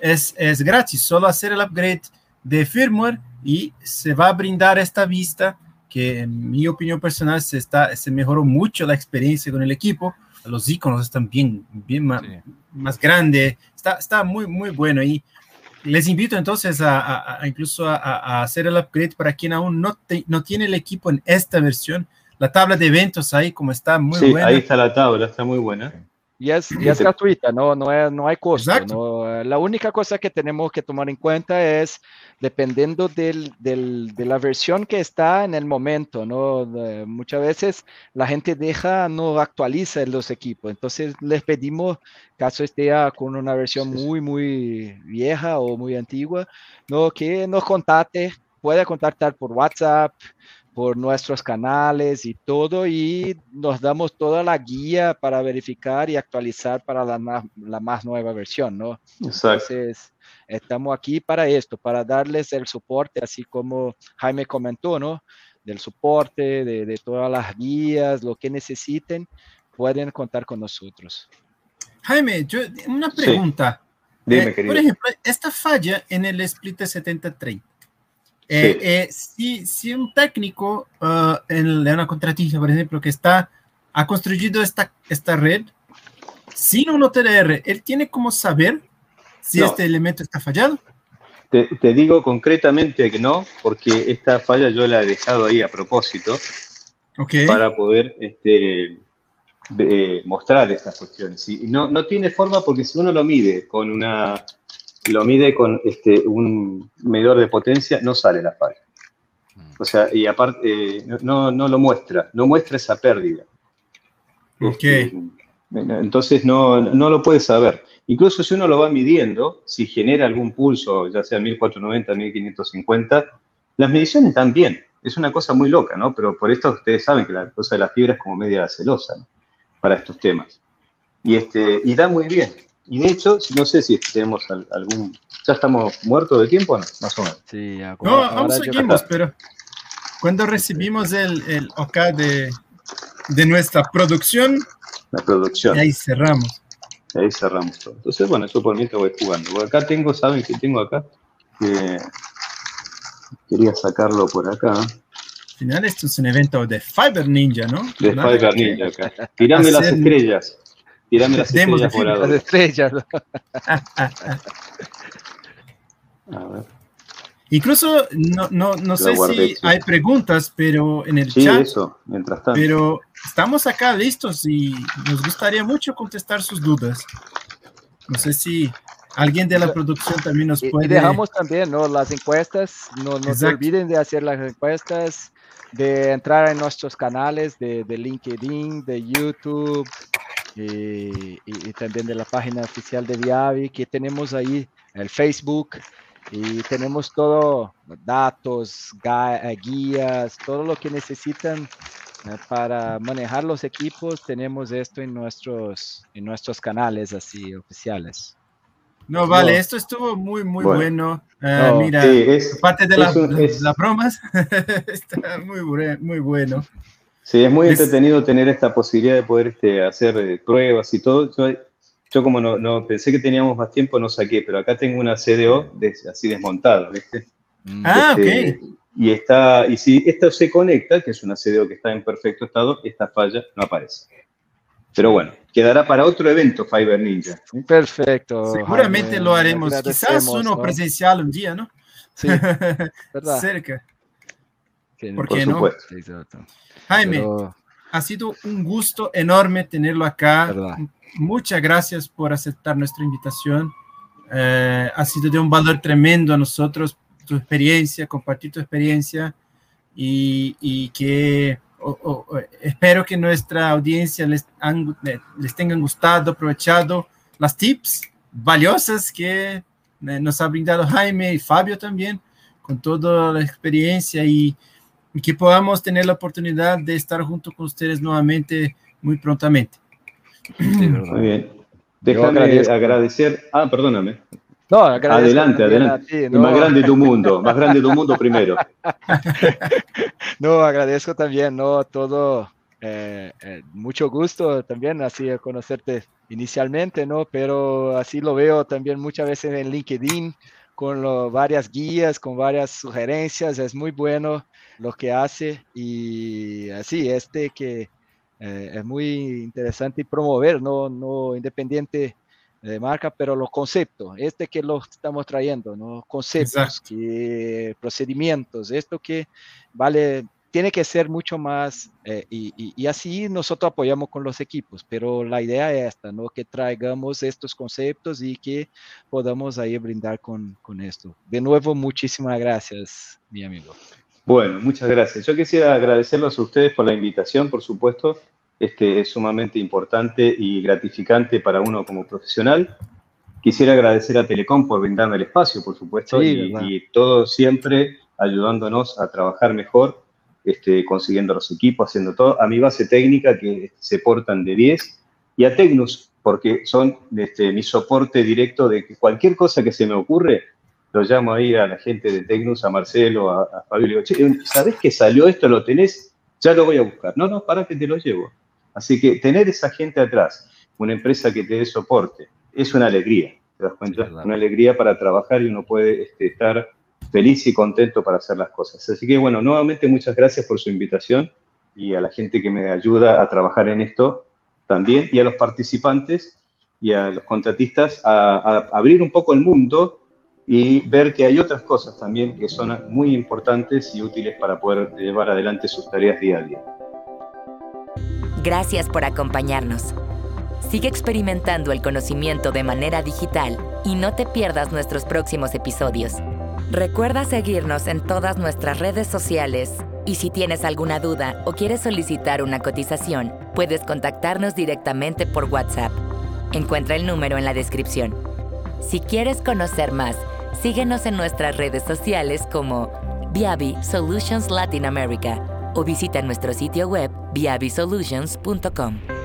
[SPEAKER 4] es, es gratis, solo hacer el upgrade de firmware y se va a brindar esta vista que en mi opinión personal se, está, se mejoró mucho la experiencia con el equipo, los iconos están bien, bien más, más grandes, está, está muy, muy bueno. Y les invito entonces a, incluso a, hacer el upgrade para quien aún no, no tiene el equipo en esta versión. La tabla de eventos ahí como está muy sí, buena.
[SPEAKER 3] Ahí está la tabla, está muy buena.
[SPEAKER 2] Y es, y es gratuita, no, no, es, no hay costo. No, la única cosa que tenemos que tomar en cuenta es, dependiendo del, del, de la versión que está en el momento, ¿no? muchas veces la gente deja, no actualiza los equipos. Entonces les pedimos, caso esté con una versión muy, muy vieja o muy antigua, ¿no? que nos contacte, puede contactar por WhatsApp, por nuestros canales y todo y nos damos toda la guía para verificar y actualizar para la, más, nueva versión, ¿no? Entonces, estamos aquí para esto, para darles el soporte, así como Jaime comentó, ¿no? Del soporte, de, todas las guías, lo que necesiten, pueden contar con nosotros.
[SPEAKER 4] Jaime, yo, una pregunta. Dime, eh, por ejemplo, esta falla en el split de 70-30 eh, eh, si, si, un técnico uh, en, una contratista, por ejemplo, que está, ha construido esta, esta red sin un OTR, ¿él tiene como saber si este elemento está fallado?
[SPEAKER 3] Te, te, digo concretamente que no, porque esta falla yo la he dejado ahí a propósito para poder este, mostrar estas cuestiones. Y no, no tiene forma porque si uno lo mide con una lo mide con este, un medidor de potencia, no sale la falla. O sea, y aparte, eh, no, no, lo muestra, no muestra esa pérdida.
[SPEAKER 4] Ok.
[SPEAKER 3] Este, entonces no, no lo puede saber. Incluso si uno lo va midiendo, si genera algún pulso, ya sea 1490, 1550, las mediciones están bien. Es una cosa muy loca, ¿no? Pero por esto ustedes saben que la cosa de la fibra es como media celosa para estos temas. Y, este, y da muy bien. Y de hecho, no sé si tenemos algún. ¿Ya estamos muertos de tiempo no? Más o menos.
[SPEAKER 4] Sí, no, aún seguimos, pero cuando recibimos el, el OK de, de nuestra producción.
[SPEAKER 3] La producción.
[SPEAKER 4] ahí cerramos.
[SPEAKER 3] Ahí cerramos todo. Entonces, bueno, eso por mí te voy jugando. acá tengo, ¿saben qué tengo acá? quería sacarlo por acá.
[SPEAKER 4] Al final, esto es un evento de Fiber Ninja, ¿no?
[SPEAKER 3] De Fiber Ninja acá. Tirame las estrellas. Tirame las estrellas Las estrellas.
[SPEAKER 4] A ver. Incluso no, no, no sé si hay preguntas, pero en el sí, chat.
[SPEAKER 3] Eso, mientras tanto.
[SPEAKER 4] Pero estamos acá listos y nos gustaría mucho contestar sus dudas. No sé si alguien de la producción también nos puede. Y
[SPEAKER 2] dejamos también ¿no? las encuestas. No, no se olviden de hacer las encuestas, de entrar en nuestros canales de, de LinkedIn, de YouTube, y, también de la página oficial de Viavi, que tenemos ahí el Facebook y tenemos todo, datos, eh, guías, todo lo que necesitan eh, para manejar los equipos, tenemos esto en nuestros, en nuestros canales así oficiales.
[SPEAKER 4] No, vale, esto estuvo muy, muy bueno. Eh, mira, parte de las bromas está muy, muy bueno.
[SPEAKER 3] Sí, es muy entretenido tener esta posibilidad de poder este, hacer eh, pruebas y todo. Yo, como no, pensé que teníamos más tiempo, no saqué, pero acá tengo una CDO así desmontada, ¿viste?
[SPEAKER 4] Mm. Ah,
[SPEAKER 3] este, ok. Y, está, y si esto se conecta, que es una CDO que está en perfecto estado, esta falla no aparece. Pero bueno, quedará para otro evento Fiber Ninja.
[SPEAKER 2] Perfecto.
[SPEAKER 4] Seguramente lo haremos. Quizás uno presencial un día, ¿no?
[SPEAKER 2] Sí, ¿verdad?
[SPEAKER 4] Cerca.
[SPEAKER 3] ¿Por, qué no?
[SPEAKER 4] Jaime, ha sido un gusto enorme tenerlo acá. Muchas gracias por aceptar nuestra invitación. Eh, ha sido de un valor tremendo a nosotros tu experiencia, compartir tu experiencia y, que espero que nuestra audiencia les, les tengan gustado, aprovechado las tips valiosas que eh, nos ha brindado Jaime y Fabio también, con toda la experiencia y y que podamos tener la oportunidad de estar junto con ustedes nuevamente muy prontamente.
[SPEAKER 3] muy bien. Déjame agradecer. Ah, perdóname.
[SPEAKER 2] No,
[SPEAKER 3] adelante, adelante. Más grande tu mundo, más grande tu mundo primero.
[SPEAKER 2] no, agradezco también, no, todo, eh, eh, mucho gusto también, así conocerte inicialmente, ¿no? Pero así lo veo también muchas veces en LinkedIn, con varias guías, con varias sugerencias, es muy bueno lo que hace y así, este que eh, es muy interesante promover, no, no independiente de marca, pero los conceptos, este que lo estamos trayendo, ¿no? conceptos, que, procedimientos, esto que vale, tiene que ser mucho más, eh, y, y, así nosotros apoyamos con los equipos, pero la idea es esta, ¿no? que traigamos estos conceptos y que podamos ahí brindar con, con esto. De nuevo, muchísimas gracias, mi amigo.
[SPEAKER 3] Bueno, muchas gracias. Yo quisiera agradecerlos a ustedes por la invitación, por supuesto. Este es sumamente importante y gratificante para uno como profesional. Quisiera agradecer a Telecom por brindarme el espacio, por supuesto, y, todo siempre ayudándonos a trabajar mejor este, consiguiendo los equipos, haciendo todo, a mi base técnica que se portan de 10 y a Tecnus, porque son este, mi soporte directo de que cualquier cosa que se me ocurre, lo llamo ahí a la gente de Tecnus, a Marcelo, a, a Fabio, le digo, ¿sabés que salió esto? ¿Lo tenés? Ya lo voy a buscar. No, no, para que te lo llevo. Así que tener esa gente atrás, una empresa que te dé soporte, es una alegría, ¿te das cuenta? una alegría para trabajar y uno puede este, estar feliz y contento para hacer las cosas. Así que bueno, nuevamente muchas gracias por su invitación y a la gente que me ayuda a trabajar en esto también y a los participantes y a los contratistas a, a abrir un poco el mundo y ver que hay otras cosas también que son muy importantes y útiles para poder llevar adelante sus tareas día a día.
[SPEAKER 1] Gracias por acompañarnos. Sigue experimentando el conocimiento de manera digital y no te pierdas nuestros próximos episodios. Recuerda seguirnos en todas nuestras redes sociales y si tienes alguna duda o quieres solicitar una cotización, puedes contactarnos directamente por WhatsApp. Encuentra el número en la descripción. Si quieres conocer más, síguenos en nuestras redes sociales como Viavi Solutions Latin America o visita nuestro sitio web viavisolutions.com.